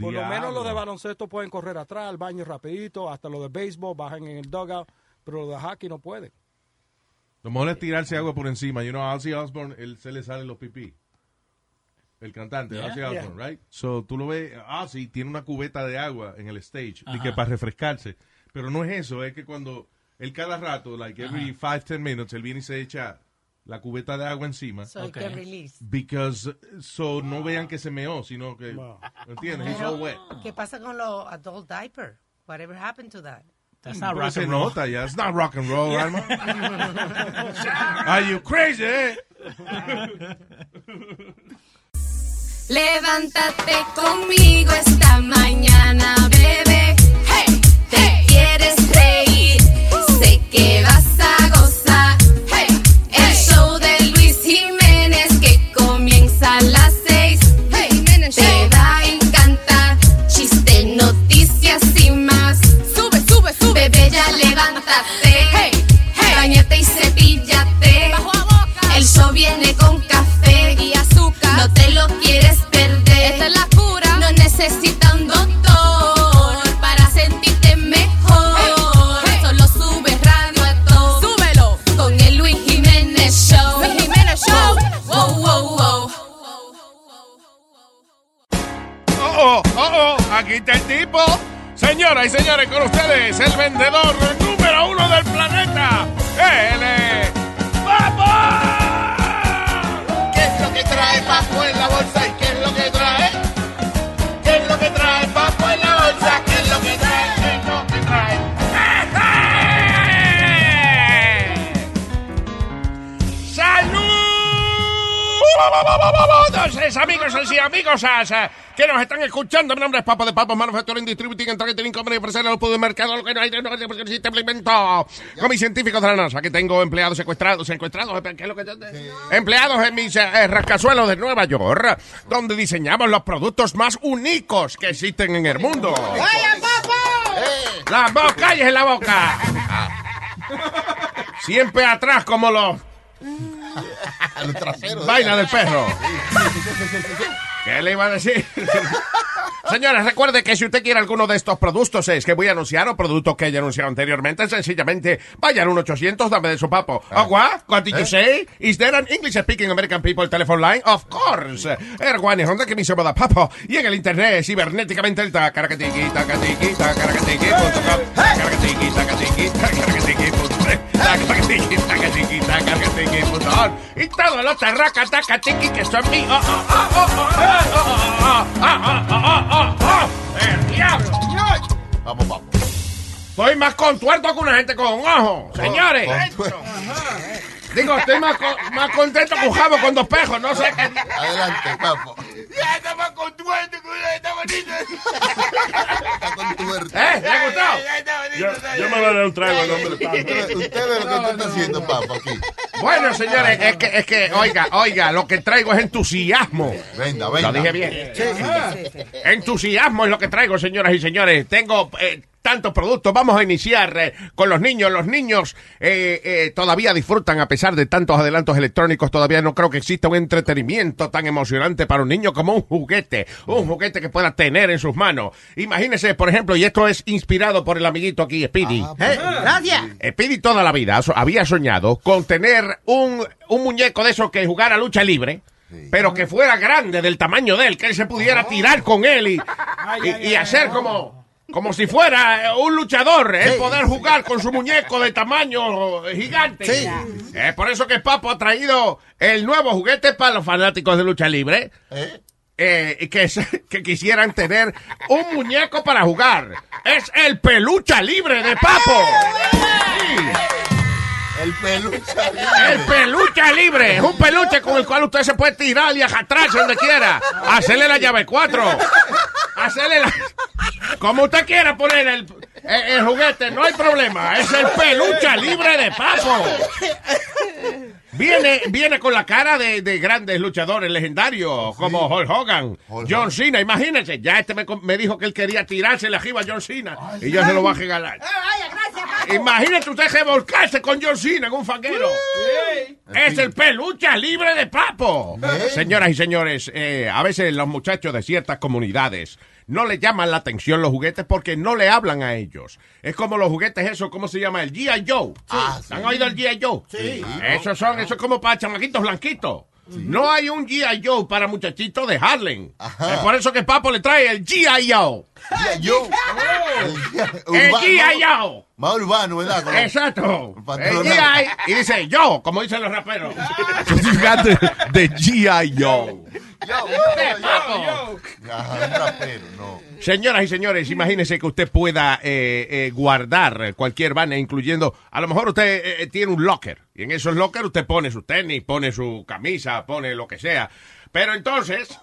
Por lo menos los de baloncesto pueden correr atrás, al baño rapidito, hasta los de béisbol bajan en el dugout, pero los de hockey no pueden. Lo mejor es tirarse agua por encima. You know, Ozzy Osbourne, él se le salen los pipí. El cantante, Yeah. Ozzy Osbourne, right? So, tú lo ves, Ozzy tiene una cubeta de agua en el stage, y que para refrescarse. Pero no es eso, es que cuando él cada rato, like every five, ten minutes, él viene y se echa la cubeta de agua encima. So Okay. can release. Because, so no vean que se meó, sino que, Wow. ¿entiendes? He's all wet. ¿Qué pasa con los adult diaper? Whatever happened to that? That's not rock and roll. nota ya, it's not rock and roll, Alma. (laughs) Are you crazy? Levántate conmigo esta mañana, bebé. Hey, te quieres reír, sé que vas necesita un doctor para sentirte mejor. Solo sube radio a todo. Súbelo con el Luis Jiménez Show. Luis Jiménez Show. Wow, wow, wow. Oh, oh, oh, oh, aquí está el tipo. Señoras y señores, con ustedes, el vendedor ¡Saludos, amigos y amigosas eh, que nos están escuchando! Mi nombre es Papo de Papo Manufacturing Distributing and Targeting Company Empresario del Poder Mercado, lo que no hay, no existe implemento. Con mis científicos de la NASA, que tengo empleados secuestrados, secuestrados, ¿qué es lo que yo te- Empleados en mis eh, rascazuelos de Nueva York, donde diseñamos los productos más únicos que existen en el mundo. ¡Vaya, Papo! ¡La boca, calles en la boca! (laughs) Siempre atrás como los... Traseros. Vaina del perro. ¿Qué le iba a decir? (laughs) Señores, recuerde que si usted quiere alguno de estos productos es que voy a anunciar o productos que haya anunciado anteriormente, sencillamente vaya al 1-800, dame de su papo. Oh, what? What did you say? Is there an English speaking American people telephone line? Of course. Erguane Honda que me llama papo. Y en el internet, cibernéticamente, el tacaracatiqui, tacaracatiqui, punto com, tacaracatiqui, tacatiqui, tacatiqui, punto com, tacatiqui, tacatiqui, tacatiqui, punto com. Y todos los tarracatacatiqui que son míos. Oh, oh, oh, oh, oh, ¡El diablo! Vamos, vamos. Estoy más contuerto que una gente con un ojo, señores. Contuerto. Digo, estoy más, co- más contento que un jabo con dos pejos, no sé qué. Adelante, Papo. Ya estamos contuertos con una está bonito. Está con tuerto. ¿Eh? ¿Le ha gustado? Yo, yo me voy a dar un trago de Papo. Usted, usted ve lo que usted está haciendo, Papo, aquí. Bueno, señores, es que, es que, oiga, oiga, lo que traigo es entusiasmo. Venga, venga. Lo dije bien. Sí, sí, sí. Entusiasmo es lo que traigo, señoras y señores. Tengo eh, tantos productos. Vamos a iniciar eh, con los niños. Los niños eh, eh, todavía disfrutan, a pesar de tantos adelantos electrónicos, todavía no creo que exista un entretenimiento tan emocionante para un niño como un juguete. Un juguete que pueda tener en sus manos. Imagínese, por ejemplo, y esto es inspirado por el amiguito aquí, Speedy. Eh, gracias. Speedy toda la vida había soñado con tener un, un muñeco de esos que jugara lucha libre. Pero que fuera grande, del tamaño de él, que él se pudiera tirar con él y, y, y hacer como, como si fuera eh, un luchador, el poder jugar con su muñeco de tamaño eh, gigante. Sí. Es por eso que Papo ha traído el nuevo juguete para los fanáticos de lucha libre. eh, y que, (laughs) que quisieran tener un muñeco para jugar. Es el pelucha libre de Papo. El peluche. El peluche libre. Es un peluche con el cual usted se puede tirar y ajatrarse donde quiera. Hacerle la llave 4. Hacerle la... Como usted quiera poner el juguete, no hay problema. Es el peluche libre de Papo. Viene, viene con la cara de, de grandes luchadores legendarios como Hulk Hogan, John Cena. Imagínense, ya este me, me dijo que él quería tirarse la jiba a John Cena y yo se lo voy a regalar. Imagínate usted revolcarse con John Cena en un fanguero. Es el peluche libre de papo. Señoras y señores, eh, a veces los muchachos de ciertas comunidades no le llaman la atención los juguetes porque no le hablan a ellos. Es como los juguetes esos, ¿cómo se llama? El G.I. Joe. ¿Han oído el G.I. Joe? Sí. Esos son, eso es como para chamaquitos blanquitos. No hay un G.I. Joe para muchachitos de Harlem. Es por eso que Papo le trae el G.I. Joe. (laughs) El G.I. Joe. Más urbano, ¿verdad? Con Exacto. El G.I. Y dice yo, como dicen los raperos. (laughs) Certificate de G.I. Joe. De Papo. Ajá, un rapero, no. Señoras y señores, imagínense que usted pueda eh, eh, guardar cualquier vaina, incluyendo, a lo mejor usted eh, tiene un locker, y en esos lockers usted pone sus tenis, pone su camisa, pone lo que sea. Pero entonces,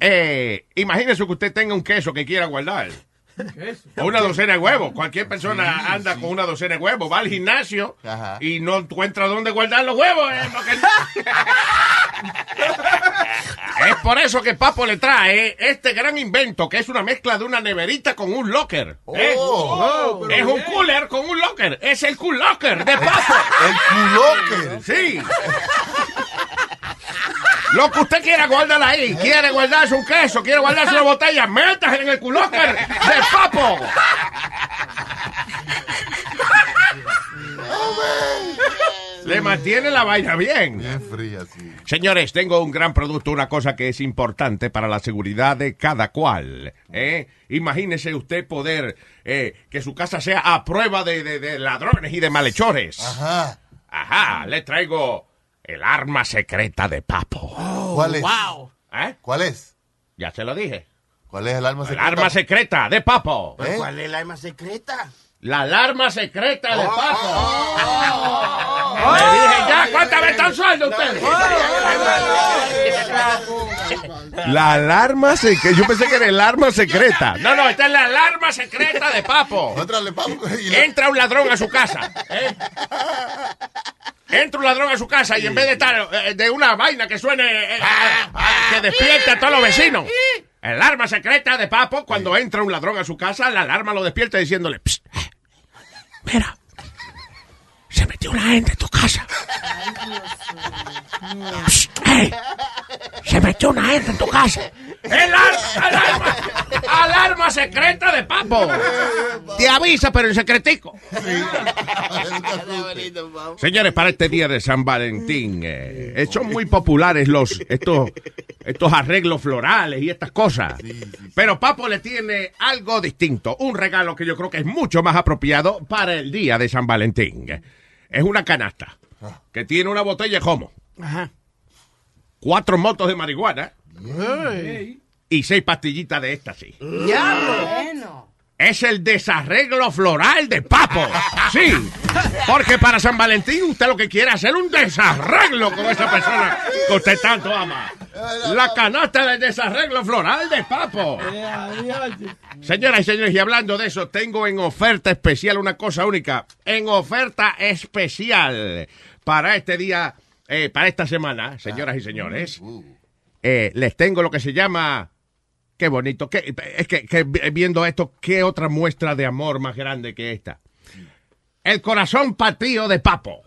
eh, imagínese que usted tenga un queso que quiera guardar. O una docena de huevos. Cualquier persona anda con una docena de huevos, va al gimnasio y no encuentra dónde guardar los huevos. eh, porque- (laughs) es por eso que Papo le trae este gran invento, que es una mezcla de una neverita con un locker. ¿eh? Oh, es un cooler con un locker. Es el cool locker de Papo. (laughs) el culocker. Sí. Lo que usted quiera, guárdala ahí. Quiere guardarse un queso, quiere guardarse una botella, métase en el culocker de Papo. Le mantiene la vaina bien. Bien fría, sí. Señores, tengo un gran producto, una cosa que es importante para la seguridad de cada cual. ¿eh? Imagínese usted poder eh, que su casa sea a prueba de, de- de ladrones y de malhechores. Ajá. Ajá, le traigo el arma secreta de Papo. ¿Cuál es? ¿Eh? ¿Cuál es? Ya se lo dije. ¿Cuál es el arma El secreta? arma secreta de Papo. ¿Eh? ¿Cuál es el arma secreta? La alarma secreta de Papo. Oh. Le dije ya, ¿cuántas veces están sueldos ustedes? La alarma secreta. Yo pensé que era el arma secreta. No, no, esta es la alarma secreta de Papo. Entra un ladrón a su casa. ¿eh? Entra un ladrón a su casa y en vez de estar eh, de una vaina que suene, eh, eh, que despierte a todos los vecinos. El alarma secreta de Papo, cuando entra un ladrón a su casa, la alarma lo despierta diciéndole, "Psst, mira, se metió una gente en tu casa. Psst, eh, se metió una gente en tu casa. El ar- alarma, alarma secreta de Papo. Te avisa, pero en secretico. Señores, para este día de San Valentín, eh, eh, son muy populares los estos, estos arreglos florales y estas cosas. Pero Papo le tiene algo distinto, un regalo que yo creo que es mucho más apropiado para el día de San Valentín. Es una canasta que tiene una botella de homo, Ajá. cuatro motos de marihuana y seis pastillitas de éxtasis. Bueno. Es el desarreglo floral de Papo. Sí, porque para San Valentín usted lo que quiere es hacer un desarreglo con esa persona que usted tanto ama. La canasta del desarreglo floral de Papo. Señoras y señores, y hablando de eso, tengo en oferta especial una cosa única. En oferta especial para este día, eh, para esta semana, señoras y señores, eh, les tengo lo que se llama Qué bonito. Qué- es que, que viendo esto, ¿qué otra muestra de amor más grande que esta? El corazón partido de Papo.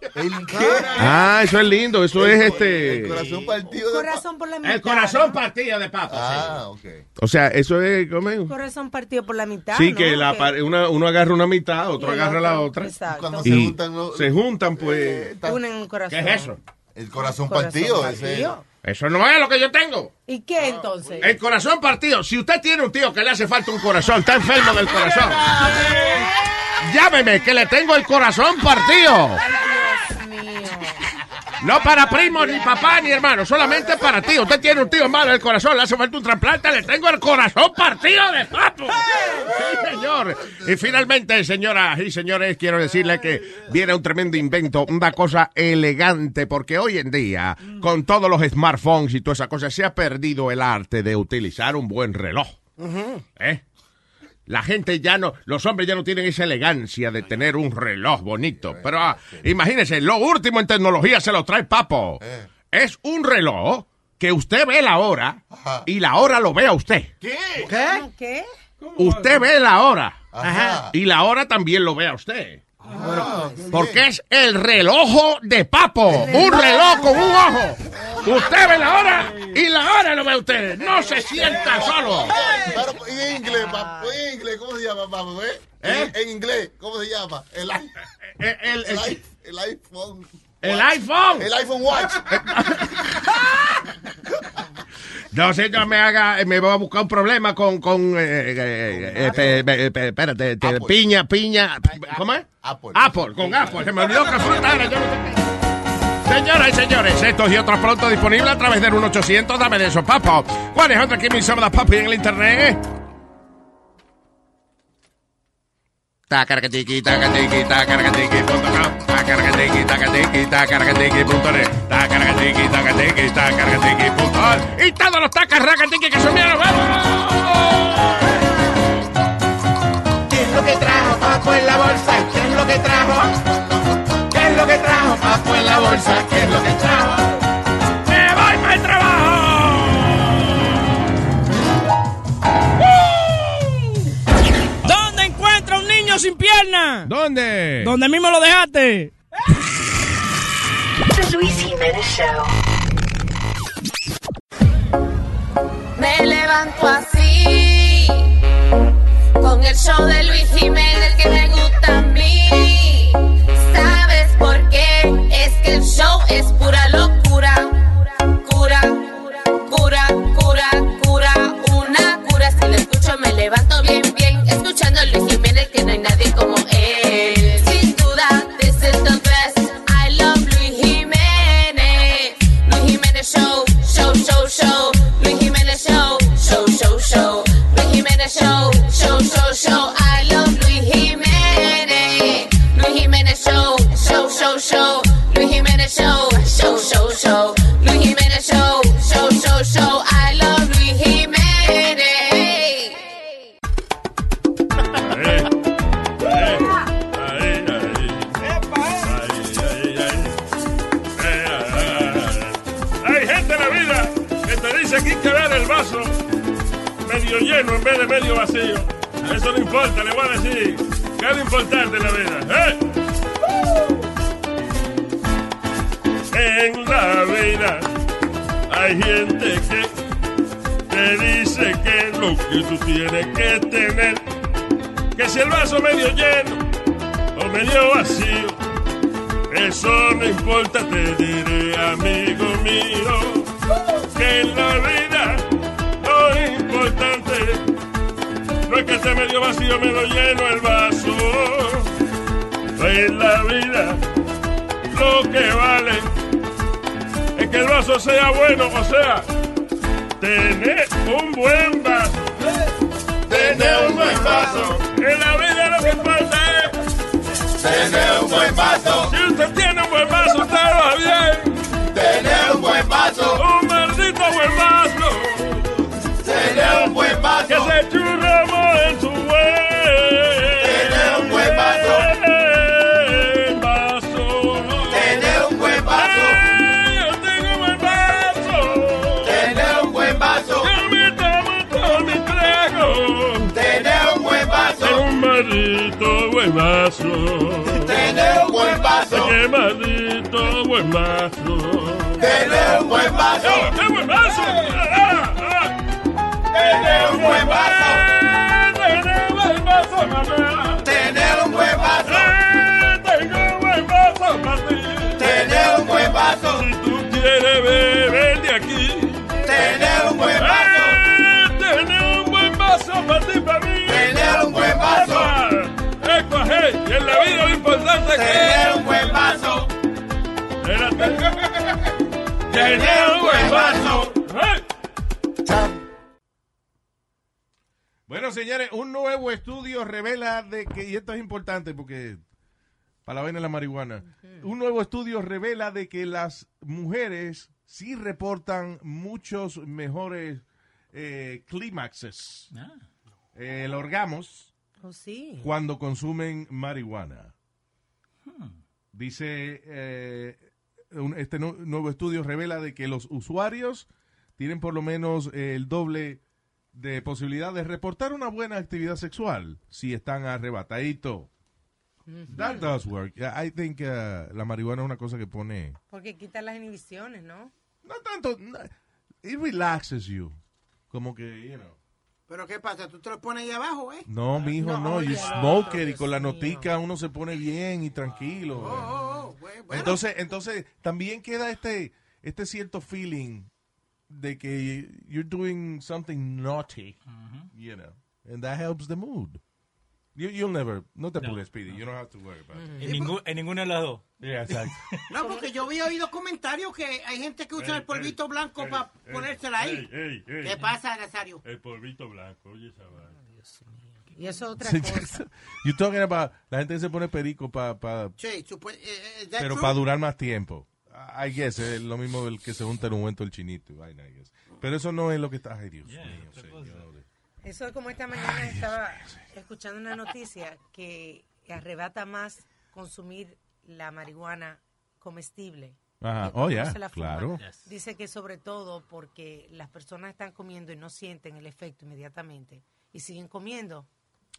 Ah, eso es lindo. Eso es este. El corazón partido de Corazón por la mitad. El corazón partido de Papo. Ah, ok. O sea, eso es. ¿cómo es? Corazón partido por la mitad. Sí, ¿no? que la, una- uno agarra una mitad, otro Y el agarra la otra. exacto. Cuando se Y juntan los- se juntan, pues. Unen un corazón. ¿Qué es eso? El corazón, Corazón partido. partido. Ese, Eso no es lo que yo tengo. ¿Y qué entonces? El corazón partido. Si usted tiene un tío que le hace falta un corazón, está enfermo del corazón. Llámeme, que le tengo el corazón partido. Dios mío. No para primos, ni papá, ni hermano, solamente para ti. Usted tiene un tío malo del corazón, le hace falta un trasplante, le tengo el corazón partido de papo. Sí, señor. Y finalmente, señoras y señores, quiero decirle que viene un tremendo invento, una cosa elegante, porque hoy en día, con todos los smartphones y toda esa cosa, se ha perdido el arte de utilizar un buen reloj. ¿Eh? La gente ya no, los hombres ya no tienen esa elegancia de tener un reloj bonito. Pero ah, imagínense, lo último en tecnología se lo trae Papo. Es un reloj que usted ve la hora y la hora lo ve a usted. ¿Qué? ¿Qué? Usted ve la hora Ajá. y la hora también lo ve a usted. Porque es el reloj de Papo. Un reloj con un ojo. Usted ve la hora y la hora lo ve usted. No se sienta solo. Pero, en inglés, papá, en inglés, ¿cómo se llama, papá? ¿Eh? En, en inglés, ¿cómo se llama? El, i- el, el, el el iPhone. El iPhone. El iPhone Watch. (laughs) No sé, yo me haga, me voy a buscar un problema con, con, eh, eh, eh, espérate, te- piña, piña, ¿cómo es? Apple. Apple, con Apple, se me olvidó que fruta era, yo no sé. Señoras y señores, estos y otros pronto disponibles a través del 1-800, dame de eso, papo. ¿Cuál es otra que me hizo papi en el internet? Tacargatiki, tacargatiki, tacargatiki.com, tacargatiki, tacargatiki, tacargatiki.net, tacargatiki, tacargatiki, tacargatiki.com, y todos los tacargatiki que son míos, ¡vamos! ¿Qué es lo que trajo Papo en la bolsa? ¿Qué es lo que trajo? ¿Qué es lo que trajo Papo en la bolsa? ¿Qué es lo que trajo? ¡Me voy para el trabajo! ¿Dónde encuentra un niño sin pierna? ¿Dónde? ¿Dónde mismo lo dejaste? The Luis Jiménez Show. Me levanto así, con el show de Luis Jiménez que me gusta a mí. ¿Sabes por qué? Es que el show es pura locura. Cura, cura, cura, cura, una cura. Si lo escucho me levanto bien, bien. Escuchando a Luis Jiménez Qué maldito buen vaso. Tener un buen. ¡Oh, ¡Qué buen vaso! ¡Ah, ah! Tener un buen vaso. y en la vida lo importante es que... un buen vaso. Tener un buen vaso. Bueno, señores, un nuevo estudio revela de que, y esto es importante porque para la vaina de la marihuana, un nuevo estudio revela de que las mujeres sí reportan muchos mejores eh, clímaxes. Ah. Eh, el orgamos Oh, sí. cuando consumen marihuana. Dice, eh, un- este nu- nuevo estudio revela de que los usuarios tienen por lo menos eh, el doble de posibilidad de reportar una buena actividad sexual si están arrebataditos. That does work. I think uh, la marihuana es una cosa que pone... Porque quita las inhibiciones, ¿no? No tanto... no, it relaxes you. Como que, you know... Pero ¿qué pasa? ¿Tú te lo pones ahí abajo, eh? No, mijo, no. No, You smoke it y con la notica uno se pone bien y tranquilo. Oh, bueno. Entonces, entonces también queda este, este cierto feeling de que you're doing something naughty, you know, and that helps the mood. You, you'll never, no te apures, Speedy, you don't have to worry about it. En, ningún- en ninguna de las dos. (laughs) Yeah, exacto. No, porque yo había oído comentarios que hay gente que usa el polvito blanco para ponérsela ahí. Ey, ey, ey. ¿Qué pasa, Nazario? El polvito blanco, oye esa vaina. Y eso es otra Sí, cosa. (laughs) you talking about la gente se pone perico pa, pa- Sí, supue- eh, eh, pero true? para durar más tiempo. I guess es lo mismo del que se unta en un momento el chinito y vaina, I guess. Pero eso no es lo que está, ay Dios mío, señor. Eso es como esta mañana estaba escuchando una noticia que arrebata más consumir la marihuana comestible. Ajá. Oh, yeah, se la fuma. claro. Dice que sobre todo porque las personas están comiendo y no sienten el efecto inmediatamente y siguen comiendo.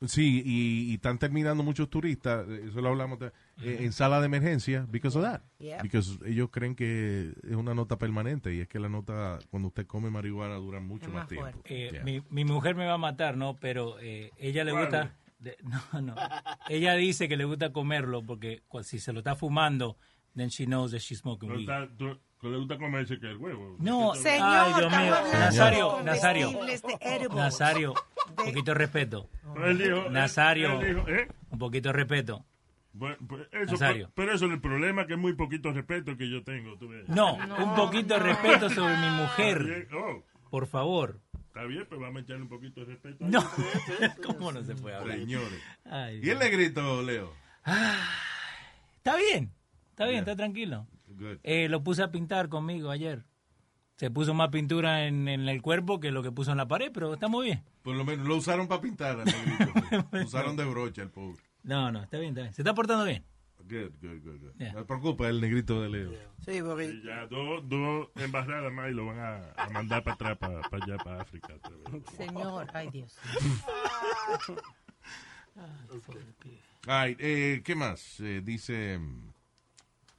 Sí, y, y están terminando muchos turistas, eso lo hablamos, de- eh, en sala de emergencia, because of that. Because ellos creen que es una nota permanente y es que la nota, cuando usted come marihuana, dura mucho más, tiempo. Eh, Yeah. mi, mi mujer me va a matar, ¿no? Pero eh, ella le gusta... de- (laughs) no, no. Ella dice que le gusta comerlo porque si se lo está fumando, then she knows that she's smoking No weed. está- tú- tú le gusta comerse que el huevo. No, Señor, ay, Dios mío. Nazario, Nazario. Nazario, un poquito de respeto. Él dijo- Nazario, él dijo, ¿eh? un poquito de respeto. Bueno, pues eso, Nazario. Pero eso es el problema, que es muy poquito respeto que yo tengo. tú ves. No, un poquito de respeto sobre mi mujer. Oh, Por favor. está bien, pues vamos a echarle un poquito de respeto. No. (laughs) ¿Cómo no se puede hablar? Señores. Ay, ¿Y el negrito, Leo? Está bien, está bien, está tranquilo. Good. Eh, lo puse a pintar conmigo ayer. Se puso más pintura en, en el cuerpo que lo que puso en la pared, pero está muy bien. Por lo menos lo usaron para pintar al negrito. (laughs) lo usaron de brocha el pobre. No, no, está bien, está bien. Se está portando bien. Good, good, good, good. Yeah. No te preocupes, el negrito de Leo. Sí, porque... Y ya dos, dos embarradas más y lo van a, a mandar para atrás, para, para allá, para África. otra vez. Señor, ay Dios. Ay, eh, ¿Qué más? Eh, dice, mm,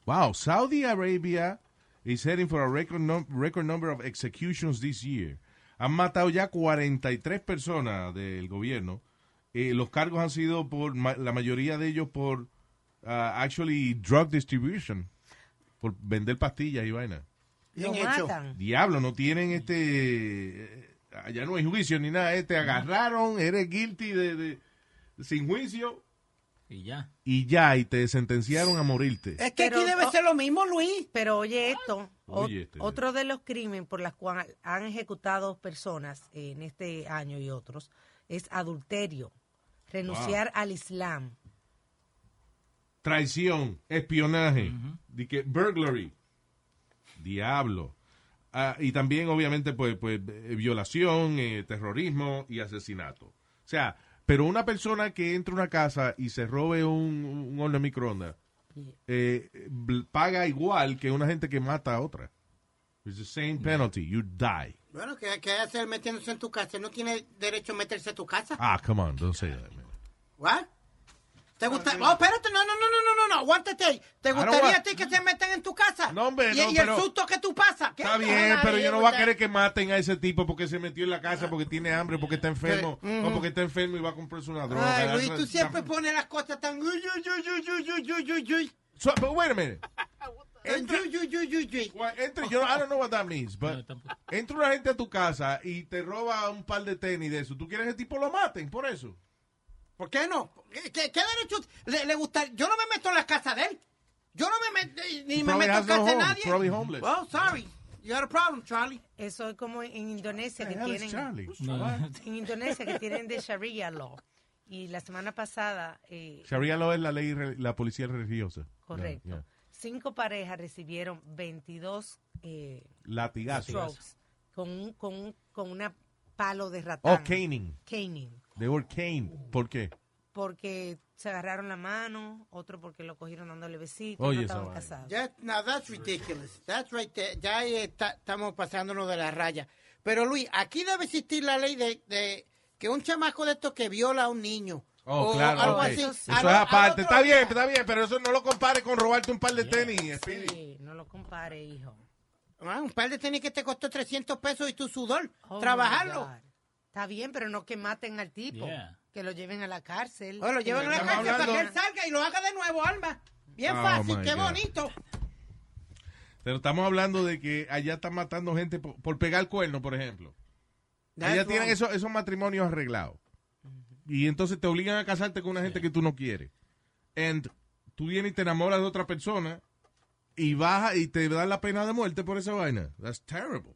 wow, Saudi Arabia is heading for a record, num- record number of executions this year. Han matado ya 43 personas del gobierno. Eh, los cargos han sido por, ma- la mayoría de ellos por ah, actually drug distribution, por vender pastillas y vaina. Lo matan. Diablo, no tienen este, eh, allá no hay juicio ni nada, este agarraron, eres guilty de, de- sin juicio Y ya. y ya, y te sentenciaron a morirte. Es que Pero- aquí debe oh, ser lo mismo, Luis. Pero oye esto, Oye, este- otro de los crímenes por los cuales han ejecutado personas en este año y otros es adulterio, renunciar al Islam. Traición, espionaje, di que burglary, diablo. Ah, y también, obviamente, pues, pues eh, violación, eh, terrorismo y asesinato. O sea, pero una persona que entra a una casa y se robe un, un horno de microondas, eh, paga igual que una gente que mata a otra. It's the same penalty. You die. Bueno, ¿qué, qué hacer metiéndose en tu casa? ¿No tiene derecho a meterse a tu casa? Ah, come on, don't say that, man. ¿What? ¿Te gusta? No, espérate, no, no, no, no, no, no, aguántate ahí. ¿Te gustaría a ti que se metan en tu casa? No, hombre, y, no, y el susto que tú pasas. Está bien, pero yo no voy a querer que maten a ese tipo porque se metió en la casa, porque tiene hambre, porque está enfermo, uh o porque está enfermo y va a comprarse una droga. Ay, Luis, tú siempre pones las cosas tan... Uy, uy, uy, so, but wait a minute. Entra, yo I don't know what that means, but entra una gente a tu casa y te roba un par de tenis de eso. ¿Tú quieres que el tipo lo maten por eso? ¿Por qué no? ¿Qué, qué- qué derecho le, le gusta? Yo no me meto en la casa de él. Yo no me meto, ni me meto en has no casa de home. nadie. Probably homeless. Oh, sorry. You got a problem, Charlie. Eso es como en Indonesia que tienen. Charlie? No. En Indonesia que tienen de Sharia law. Y la semana pasada, eh, Sharia law es la ley, la policía religiosa. correcto, Yeah, yeah. cinco parejas recibieron 22 eh, Latigazos. strokes con un, con un, con una palo de ratán. Oh, caning. Caning. They were cane. ¿Por qué? Porque se agarraron la mano, otro porque lo cogieron dándole besitos, Oye, no estaban casados. Ya, now that's ridiculous. That's right there. Ya está- estamos pasándonos de la raya. Pero Luis, aquí debe existir la ley de, de que un chamaco de estos que viola a un niño. Oh, o claro, algo así. Eso es aparte. Está bien, está bien, pero eso no lo compare con robarte un par de tenis, Speedy. Sí, no lo compare, hijo. Ah, un par de tenis que te costó 300 pesos y tu sudor. Oh, trabajarlo. Está bien, pero no que maten al tipo. Yeah. Que lo lleven a la cárcel. O lo llevan a la cárcel para que él salga y lo haga de nuevo, Alma. Bien Oh, fácil, qué God. bonito. Pero estamos hablando de que allá están matando gente por, por pegar cuerno, por ejemplo. That's allá tienen esos, esos matrimonios arreglados. Y entonces te obligan a casarte con una gente que tú no quieres. And tú vienes y te enamoras de otra persona y baja y te dan la pena de muerte por esa vaina. That's terrible.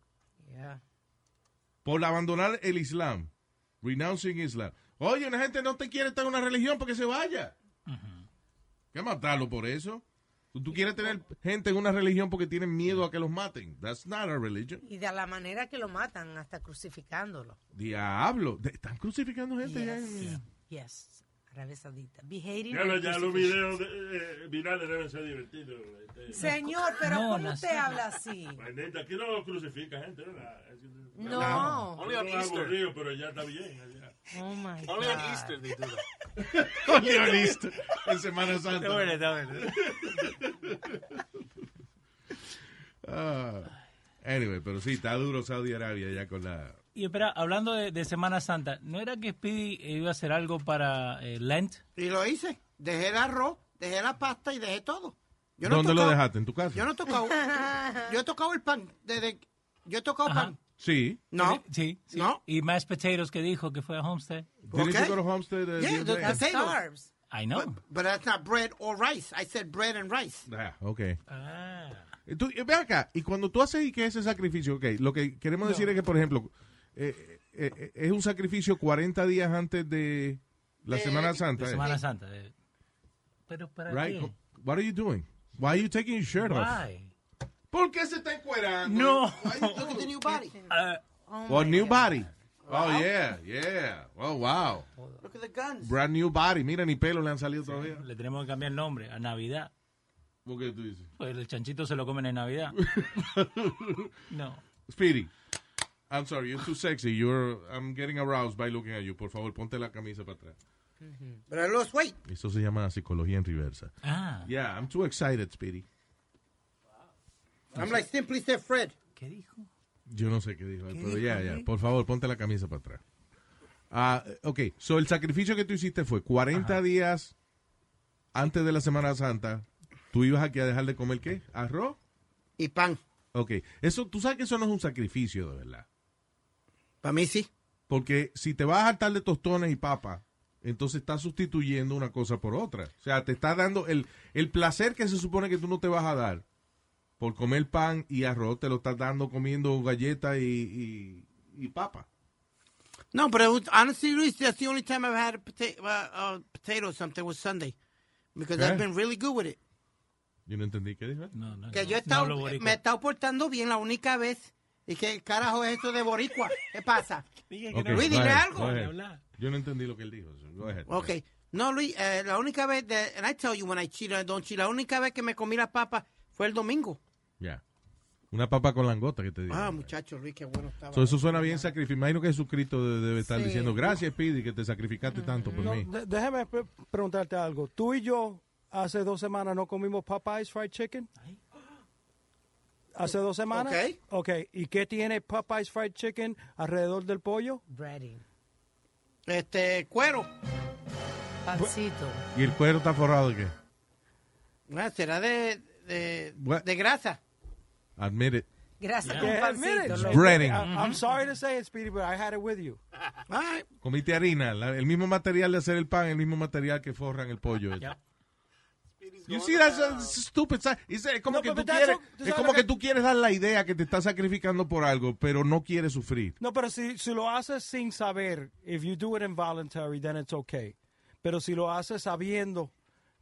Yeah. Por abandonar el Islam. Renouncing Islam. Oye, una gente no te quiere estar en una religión porque se vaya. ¿Qué matarlo por eso? Tú, tú quieres tener gente en una religión porque tienen miedo a que los maten. That's not a religion. Y de la manera que lo matan, hasta crucificándolo. Diablo. Están crucificando gente ya en- Yes. Arabia Saudita. Behating Ya, ya los videos de- eh, virales deben ser divertidos. este. Señor, pero No, ¿cómo usted habla así? Vainita, Aquí no crucifica gente, ¿verdad? Es- No. Only on No, Easter. aburrido, pero ya está bien. allá. Oh my Only on God. Easter they do that. Only on Easter, en Semana Santa. Está bueno, está bueno. (laughs) Ah, anyway, pero sí, está duro Saudi Arabia ya con la... Y espera, hablando de, de Semana Santa, ¿no era que Speedy iba a hacer algo para eh, Lent? Y lo hice. Dejé el arroz, dejé la pasta y dejé todo. Yo no ¿Dónde lo tocado- dejaste? ¿En tu casa? Yo no he tocado. (laughs) yo he tocado el pan. Desde, yo he tocado Ajá. pan. Sí. No. Sí, sí. No. Y mashed potatoes que dijo que fue a Homestead. Didn't Okay. you go to Homestead, uh, Yeah, the. I know. But, but that's not bread or rice. I said bread and rice. Ah, ok. Ah. Tú, eh, ve acá, y cuando tú haces y que ese sacrificio, ok, lo que queremos decir es que, por ejemplo, eh, eh, eh, es un sacrificio 40 días antes de la Semana Santa. De eh. Semana Santa. Pero para Right? qué? What are you doing? Why are you taking your shirt off? Why? ¿Por qué se está encuerando? No. Look at the new body. Ah, (laughs) Oh Well, new God. body. Oh, yeah, yeah. Oh, wow. Look at the guns. Brand new body. Mira, ni pelo le han salido todavía. le tenemos que cambiar el nombre a Navidad. ¿Por qué tú dices? Pues el chanchito se lo comen en Navidad. (laughs) No. Speedy, I'm sorry, you're too sexy. You're, I'm getting aroused by looking at you. Por favor, ponte la camisa para atrás. But I lost weight. Eso se llama psicología en reversa. Ah, Yeah, I'm too excited, Speedy. I'm like Simply Said Fred. ¿qué dijo? Yo no sé qué dijo, ¿Qué pero dijo, ya? Por favor, ponte la camisa para atrás. Ah, ok, so el sacrificio que tú hiciste fue 40 días antes de la Semana Santa. ¿Tú ibas aquí a dejar de comer qué? ¿Arroz? Y pan. Ok, eso, tú sabes que eso no es un sacrificio, de verdad. Para mí sí. Porque si te vas a hartar de tostones y papas, entonces estás sustituyendo una cosa por otra. O sea, te está dando el, el placer que se supone que tú no te vas a dar por comer pan y arroz, te lo estás dando comiendo galletas y, y, y papa. No, but it was, honestly, Luis, that's the only time I've had a pota- uh, uh, potato or something was Sunday. Because ¿Eh? I've been really good with it. Yo no entendí qué dijo. No, no. Que no, yo he no estado, me he estado portando bien la única vez. ¿Y qué carajo es eso de boricua? ¿Qué pasa? No- Luis, dime ahead, algo. Yo no entendí lo que él dijo. so go ahead. Ok. No, Luis, eh, la única vez, de, and I tell you when I cheat, I don't cheat, la única vez que me comí la papa fue el domingo. Ya. Una papa con langota que te digo. Ah, muchacho, Luis, qué bueno estaba. So, eso suena bien sacrificio. Imagino que Jesucristo de- debe estar Sí. diciendo, gracias, Pidi, que te sacrificaste tanto por No, mí. déjame pre- preguntarte algo. Tú y yo hace dos semanas no comimos Popeyes Fried Chicken. Hace dos semanas. Ok. Ok. ¿Y qué tiene Popeyes Fried Chicken alrededor del pollo? Breading. Este, cuero. Pancito. ¿Y el cuero está forrado de qué? Ah, será de, de, What? de grasa. Admit it. Gracias Yeah. con Yeah, admit pancito. it. loco. Breading. I- I'm sorry to say it, Speedy, but I had it with you. All right. Comiste harina, la- el mismo material de hacer el pan, el mismo material que forran el pollo. You see, that's a stupid. Es, es como, No, que, tú quieres, es como que que- tú quieres dar la idea que te estás sacrificando por algo, pero no quieres sufrir. No, pero si, si lo haces sin saber, if you do it involuntary, then it's okay. Pero si lo haces sabiendo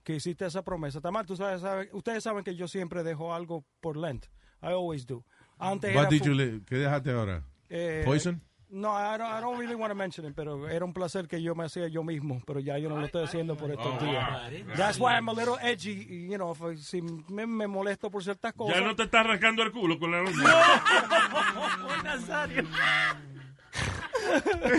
que hiciste esa promesa, está mal. Tú sabes, sabe- ustedes saben que yo siempre dejo algo por Lent. I always do. Antes What era did you ¿Qué dejaste ahora? eh, Poison? No, I don't, I don't really want to mention it, pero era un placer que yo me hacía yo mismo, pero ya yo no lo estoy haciendo por estos Oh, días. wow. That's why I'm a little edgy, you know, if- si me, me molesto por ciertas cosas. Ya no te estás rascando el culo con la. (laughs) Nazario. No, (laughs) Pero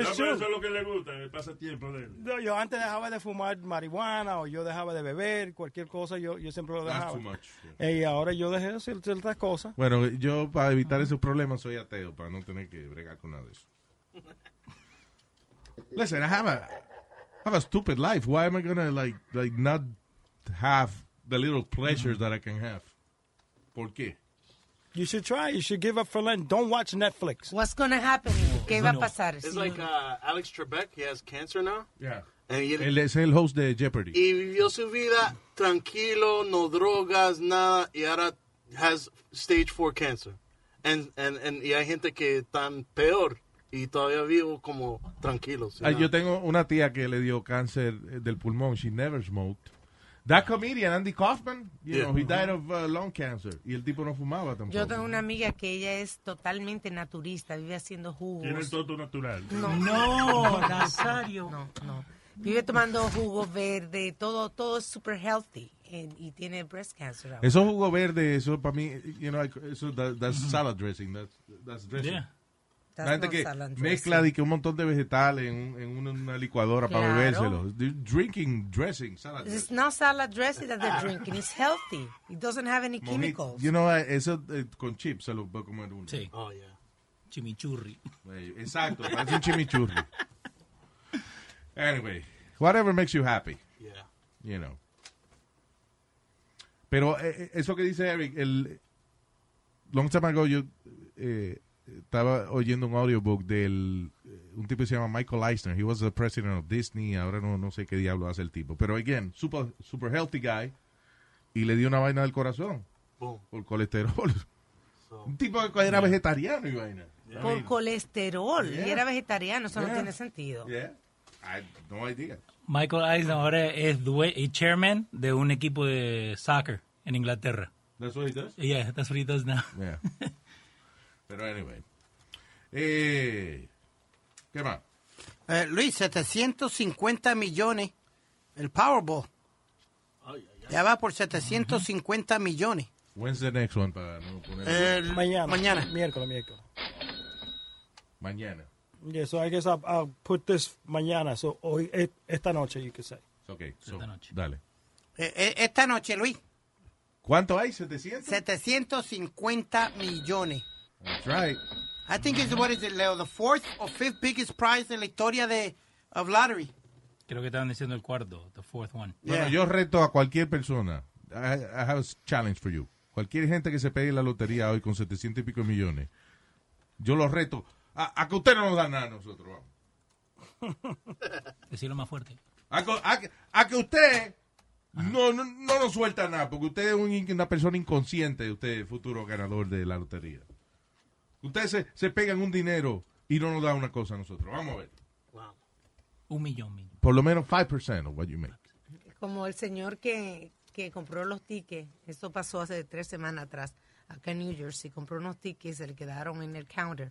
eso es lo que le gusta, el pasatiempo de él. No, yo antes dejaba de fumar marihuana o yo dejaba de beber, cualquier cosa, yo, yo siempre lo That's dejaba. too much, Y ahora yo dejé de hacer ciertas cosas. Bueno, yo para evitar esos problemas soy ateo, para no tener que bregar con nada de eso. (laughs) Listen, I have a, I have a stupid life. Why am I gonna like like not have the little pleasures that I can have? ¿Por qué? You should try. You should give up for Lent. Don't watch Netflix. What's gonna happen? ¿Qué va a pasar? It's like uh, Alex Trebek. He has cancer now. Yeah. Él es el host de Jeopardy. y vivió su vida tranquilo, no drogas, nada, y ahora has stage 4 cancer. And, and, and, y hay gente que están peor y todavía vivo como tranquilos. Ah, yo tengo una tía que le dio cáncer eh, del pulmón. She never smoked. That comedian, Andy Kaufman, you Yeah. know, he died of uh, lung cancer. Y el tipo no fumaba tampoco. Yo tengo una amiga que ella es totalmente naturista, vive haciendo jugos. Tiene el toto natural. No, No, Nazario. No, no. Vive tomando jugos verdes, todo, todo es super healthy. and- y tiene breast cancer. ahora. Eso jugo verde, eso para mí, you know, eso that- that's salad dressing. That's, that's dressing. Yeah. That's La gente not que salad mezcla de que un montón de vegetales en, un- en una, una licuadora para bebérselo. They're Drinking dressing, salad dressing. It's not salad dressing that they're drinking. It's healthy. It doesn't have any Mojito. chemicals. You know, eso eh, con chips se lo puede comer uno. Sí. Oh, yeah. Chimichurri. Exacto, parece un chimichurri. Anyway, whatever makes you happy, Yeah. you know. Pero eh, eh, eso que dice Eric, el long time ago yo eh, estaba oyendo un audiobook del eh, un tipo que se llama Michael Eisner. He was the president of Disney. Ahora no, no sé qué diablo hace el tipo. Pero again, super super healthy guy y le dio una vaina del corazón Boom. por colesterol. So, Un tipo que era vegetariano y vaina. I Por colesterol. Yeah. Y era vegetariano. Eso no Yeah. tiene sentido. yeah, I no idea. Michael Eisner ahora es y chairman de un equipo de soccer en Inglaterra. That's what he does. Yeah, that's what he does now. Yeah. (laughs) Pero anyway. Eh, ¿Qué más? Eh, Luis, 750 millones. El Powerball. Ya va por 750 millones. When's the next one para no poner El- Mañana. Mañana. Miércoles, miércoles. mañana? Yeah, so I guess I'll, I'll put this mañana. So hoy, eh, esta noche, you could say. Okay, so, Esta noche. dale. Eh, eh, esta noche, Luis, ¿Cuánto hay? ¿700? 750 millones. That's right. I think it's, what is it, Leo? The fourth or fifth biggest prize en la historia de of lottery. Creo que estaban diciendo el cuarto, the fourth one. Bueno, Yeah. yo reto a cualquier persona. I, I have a challenge for you. Cualquier gente que se pegue la lotería hoy con 700 y pico millones. Yo lo reto a, a que usted no nos da nada a nosotros. Vamos. (laughs) Decirlo más fuerte. A, a que- a que usted no, no, no nos suelta nada, porque usted es un una persona inconsciente, usted es el futuro ganador de la lotería. Usted se, se pegan un dinero y no nos da una cosa a nosotros. Vamos a ver. wow. Un millón, millón. Por lo menos 5% of what you make. Como el señor que, que compró los tickets, eso pasó hace tres semanas atrás, acá en New Jersey, compró unos tickets, se le quedaron en el counter.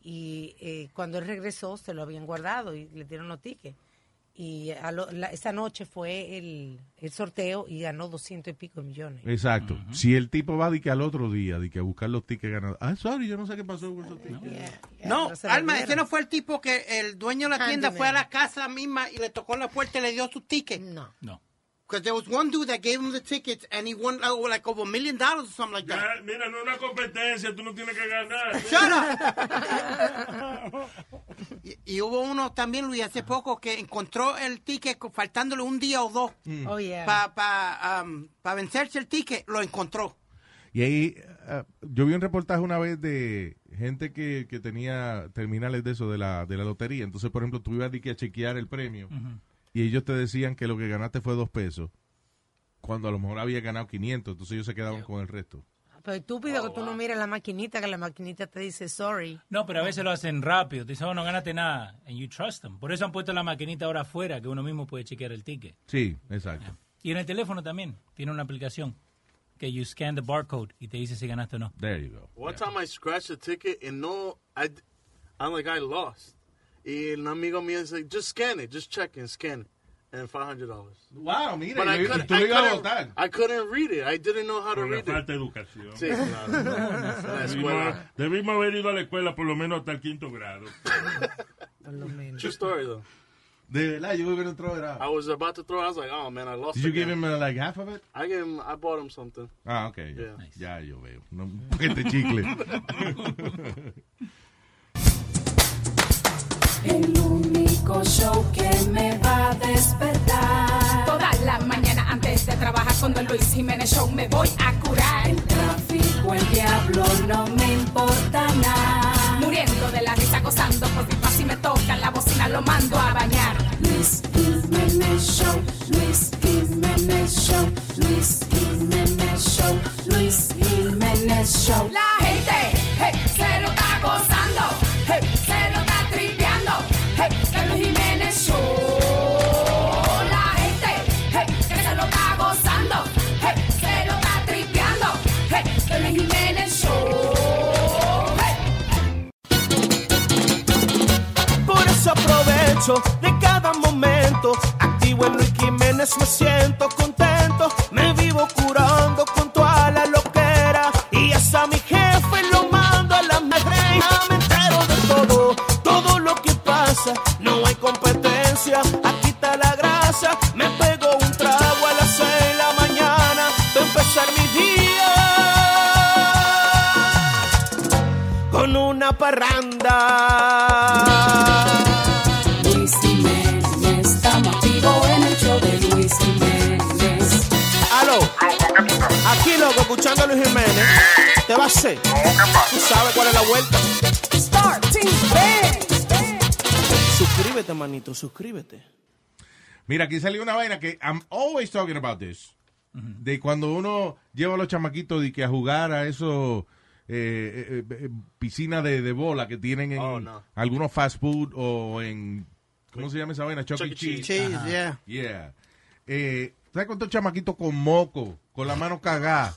Y eh, cuando él regresó, se lo habían guardado y le dieron los tickets. Y a lo- la- esa noche fue el, el sorteo y ganó doscientos y pico millones. Exacto. Si el tipo va de que al otro día, de que a buscar los tickets ganadores. Ah, sorry, yo no sé qué pasó con esos tickets. Yeah, yeah, No, lo Alma, ese no fue el tipo que el dueño de la tienda Handyman. fue a la casa misma y le tocó la puerta y le dio sus tickets. No. No. Because there was one dude that gave him the tickets and he won uh, like over a million dollars or something like that. Ya, mira, no es una competencia, tú no tienes que ganar. (laughs) Shut up. (laughs) y, y hubo uno también, Luis, hace poco que encontró el ticket faltándole un día o dos Oh, yeah. para pa, um, pa vencerse el ticket, lo encontró. Y ahí, ah, yo vi un reportaje una vez de gente que, que tenía terminales de eso, de la, de la lotería. Entonces, por ejemplo, tú ibas de que a chequear el premio y ellos te decían que lo que ganaste fue dos pesos. cuando a lo mejor había ganado 500, entonces ellos se quedaban con el resto. Pero estúpido que tú no mires la maquinita, que la maquinita te dice sorry. No, pero a veces lo hacen rápido. Te dicen, oh, no ganaste nada. And you trust them. Por eso han puesto la maquinita ahora afuera, que uno mismo puede chequear el ticket. Sí, exacto. Y en el teléfono también. Tiene una aplicación que you scan the barcode y te dice si ganaste o no. There you go. One time I scratched a ticket and no, I, I'm like, I lost. Y un amigo mío dice, just scan it, just check and scan it. And $500. Wow, mira, But y I lo- y couldn't- tú lo I ibas a votar. I couldn't read it. I didn't know how to Por la read falta de it. educación. Sí, claro. La escuela. Debimos, haber ido a la escuela por lo menos hasta el quinto grado. True story, though. De verdad, yo hubiera entrado era. I was about to throw. I was like, oh man, I lost. Did you again. give him uh, like half of it? I gave him. I bought him something. Ah, ok. Ya, Yeah. ya yo veo. No, un (laughs) paquete de chicle. (laughs) El único show que me va a despertar. Toda la mañana antes de trabajar con Don Luis Jiménez Show me voy a curar. El tráfico, el diablo, no me importa nada. Muriendo de la risa, gozando por pipa si me toca la bocina, lo mando a bañar. Luis Jiménez Show, Luis Jiménez Show, Luis Jiménez Show, Luis Jiménez Show. La gente, hey, se lo de cada momento. Activo en Luis Jiménez, me siento contento. Me vivo curando con toda la loquera. Y hasta mi jefe lo mando a la madreina. Me entero de todo, todo lo que pasa. No hay competencia, aquí está la grasa. Me pego un trago a las seis de la mañana. De empezar mi día con una parranda. Escuchando a Luis Jiménez. ¿Te va a hacer? ¿Tú sabes cuál es la vuelta? Suscríbete, manito, suscríbete. Mira, aquí salió una vaina que I'm always talking about this. De cuando uno lleva a los chamaquitos de que a jugar a esos eh, eh, eh, piscinas de, de bola que tienen en Oh, no. algunos fast food o en ¿cómo se llama esa vaina? Chuck, Chuck E. E. Cheese. Yeah. Yeah. Eh, ¿Sabes cuántos chamaquitos con moco, con la mano cagada?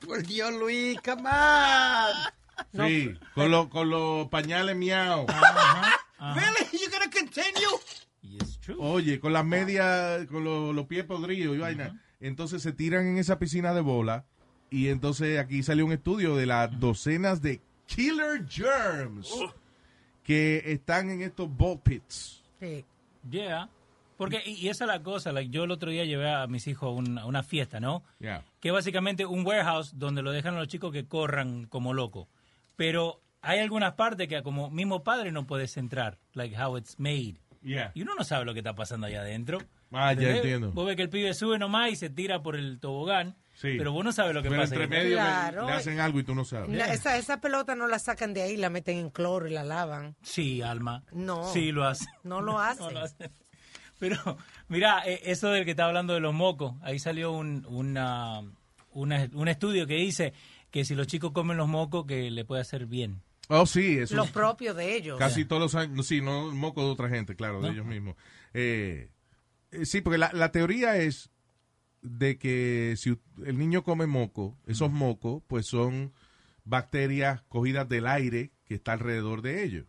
Por Dios, Luis, come on. Sí, con los con los pañales miau. Really? You gonna continue? Oye, con las medias, con los, los pies podridos y vaina. Entonces se tiran en esa piscina de bola. Y entonces aquí salió un estudio de las docenas de killer germs que están en estos ball pits. Sí. Yeah. Porque, y, y esa es la cosa, like, yo el otro día llevé a mis hijos a una, a una fiesta, ¿no? Yeah. Que es básicamente un warehouse donde lo dejan a los chicos que corran como locos. Pero hay algunas partes que como mismo padre no puedes entrar, like how it's made. Yeah. Y uno no sabe lo que está pasando allá adentro. Ah, ya entiendo. Vos ves que el pibe sube nomás y se tira por el tobogán, Sí. pero vos no sabes lo que Pero pasa. entre medio le- Claro. le, hacen algo y tú no sabes. La- esa, esa pelota no la sacan de ahí, la meten en cloro y la lavan. Sí, Alma. No. Sí, lo hace. No lo hacen. No lo (laughs) hace. Pero, mira, eh, eso del que está hablando de los mocos, ahí salió un, una, una- un estudio que dice que si los chicos comen los mocos, que le puede hacer bien. Oh, sí, eso. Lo propio de ellos. Casi todos los años, sí, no moco de otra gente, claro, de No. ellos mismos. Eh, eh, sí, porque la, la teoría es de que si u- el niño come moco, esos mocos, pues son bacterias cogidas del aire que está alrededor de ellos.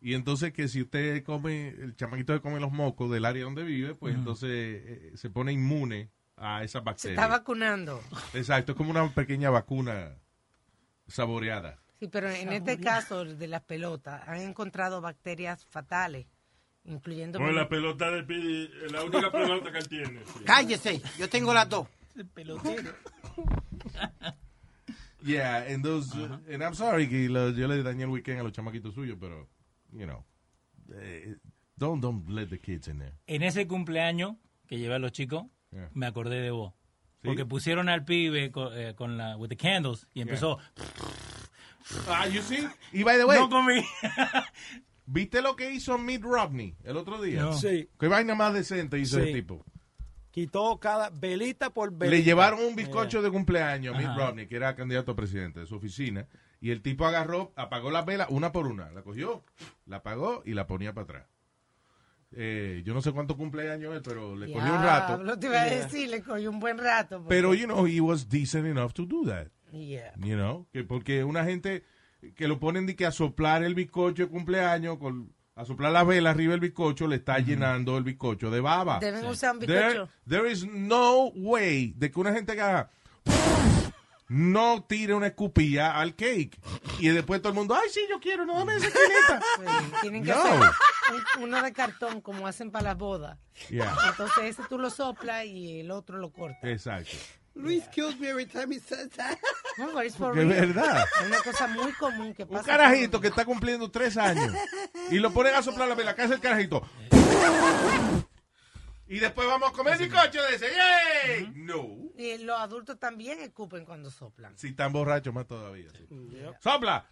Y entonces que si usted come, el chamaquito que come los mocos del área donde vive, pues entonces eh, se pone inmune a esas Se bacterias. está vacunando. Exacto, es como una pequeña vacuna saboreada. Sí, pero en este caso de las pelotas han encontrado bacterias fatales, incluyendo... Con la pelota de Pidi, la única pelota que él tiene. sí. Cállese, yo tengo las dos. pelotero. (laughs) Yeah, and those, uh, and I'm sorry que lo- yo le dañé el weekend a los chamaquitos suyos, pero, you know, eh, don't, don't let the kids in there. En ese cumpleaños que llevé a los chicos, Yeah. me acordé de vos. ¿Sí? Porque pusieron al pibe eh, con, la, with the candles y empezó... Ah, you see? Y by the way, No comí. (laughs) ¿viste lo que hizo Mitt Romney el otro día? No. Sí. ¿Qué vaina más decente hizo Sí. el tipo? Quitó cada velita por velita. Le llevaron un bizcocho de cumpleaños a Mitt. Romney, que era candidato a presidente de su oficina, y el tipo agarró, apagó las velas una por una, la cogió, la apagó y la ponía para atrás. Eh, yo no sé cuánto cumpleaños es, pero le cogió un rato. Diablo, te iba a decir, le cogió un buen rato. porque- Pero, you know, he was decent enough to do that. Yeah. You know, que porque una gente que lo ponen de que a soplar el bizcocho de cumpleaños, con, a soplar la vela arriba del bizcocho, le está llenando el bizcocho de baba. Deben usar un There, bizcocho. there is no way de que una gente que haga no tire una escupilla al cake. Y después todo el mundo, ay, sí, yo quiero, no dame esa esquinita. (laughs) Sí, tienen que No. hacer un- uno de cartón como hacen para las bodas. Yeah. Entonces ese tú lo soplas y el otro lo cortas. Exacto. Luis kills me every time he says that. No, but it's for es real. verdad. Es una cosa muy común que Un pasa. carajito que está cumpliendo tres años y lo ponen a soplar la vela. ¿Qué hace el carajito? Y después vamos a comer bizcocho de ese. ¡Yay! No. Y los adultos también escupen cuando soplan. Si están borrachos, más todavía. sí. ¡Sopla!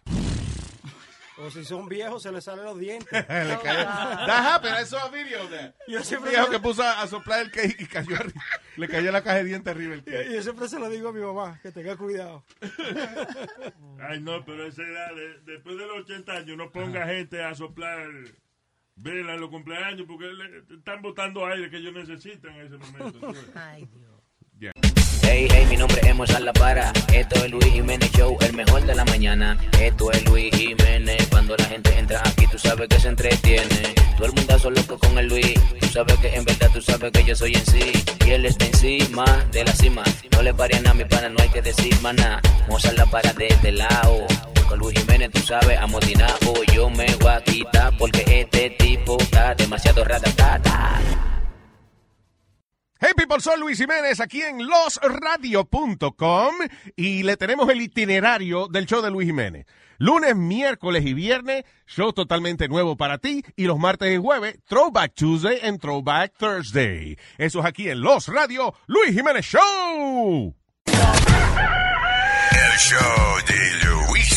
O si son viejos, se les salen los dientes. (laughs) Le cae- That happened. I saw a video of that. Yo Un siempre viejo que puso a, a soplar el cake y cayó arriba. Le cayó la caja de dientes arriba el Y cake. yo siempre se lo digo a mi mamá, que tenga cuidado. Ay, no, pero esa edad, de- después de los 80 años, no ponga gente a soplar vela en los cumpleaños porque le- están botando aire que ellos necesitan en ese momento. (laughs) Ay, Dios. Hey, hey, mi nombre es Mozart La Para. Esto es Luis Jiménez Show, el mejor de la mañana. Esto es Luis Jiménez. Cuando la gente entra aquí, tú sabes que se entretiene. Todo el mundo loco con el Luis. Tú sabes que en verdad tú sabes que yo soy en sí. Y él está encima de la cima. No le pare a nada, mi pana, no hay que decir maná. Mozart La Para de este lado. Con Luis Jiménez, tú sabes, amotinado. Yo me voy a quitar porque este tipo está demasiado ratatata. Hey people, soy Luis Jiménez aquí en losradio.com y le tenemos el itinerario del show de Luis Jiménez. Lunes, miércoles y viernes, show totalmente nuevo para ti y los martes y jueves, Throwback Tuesday and Throwback Thursday. Eso es aquí en Los Radio, Luis Jiménez Show. El show de Luis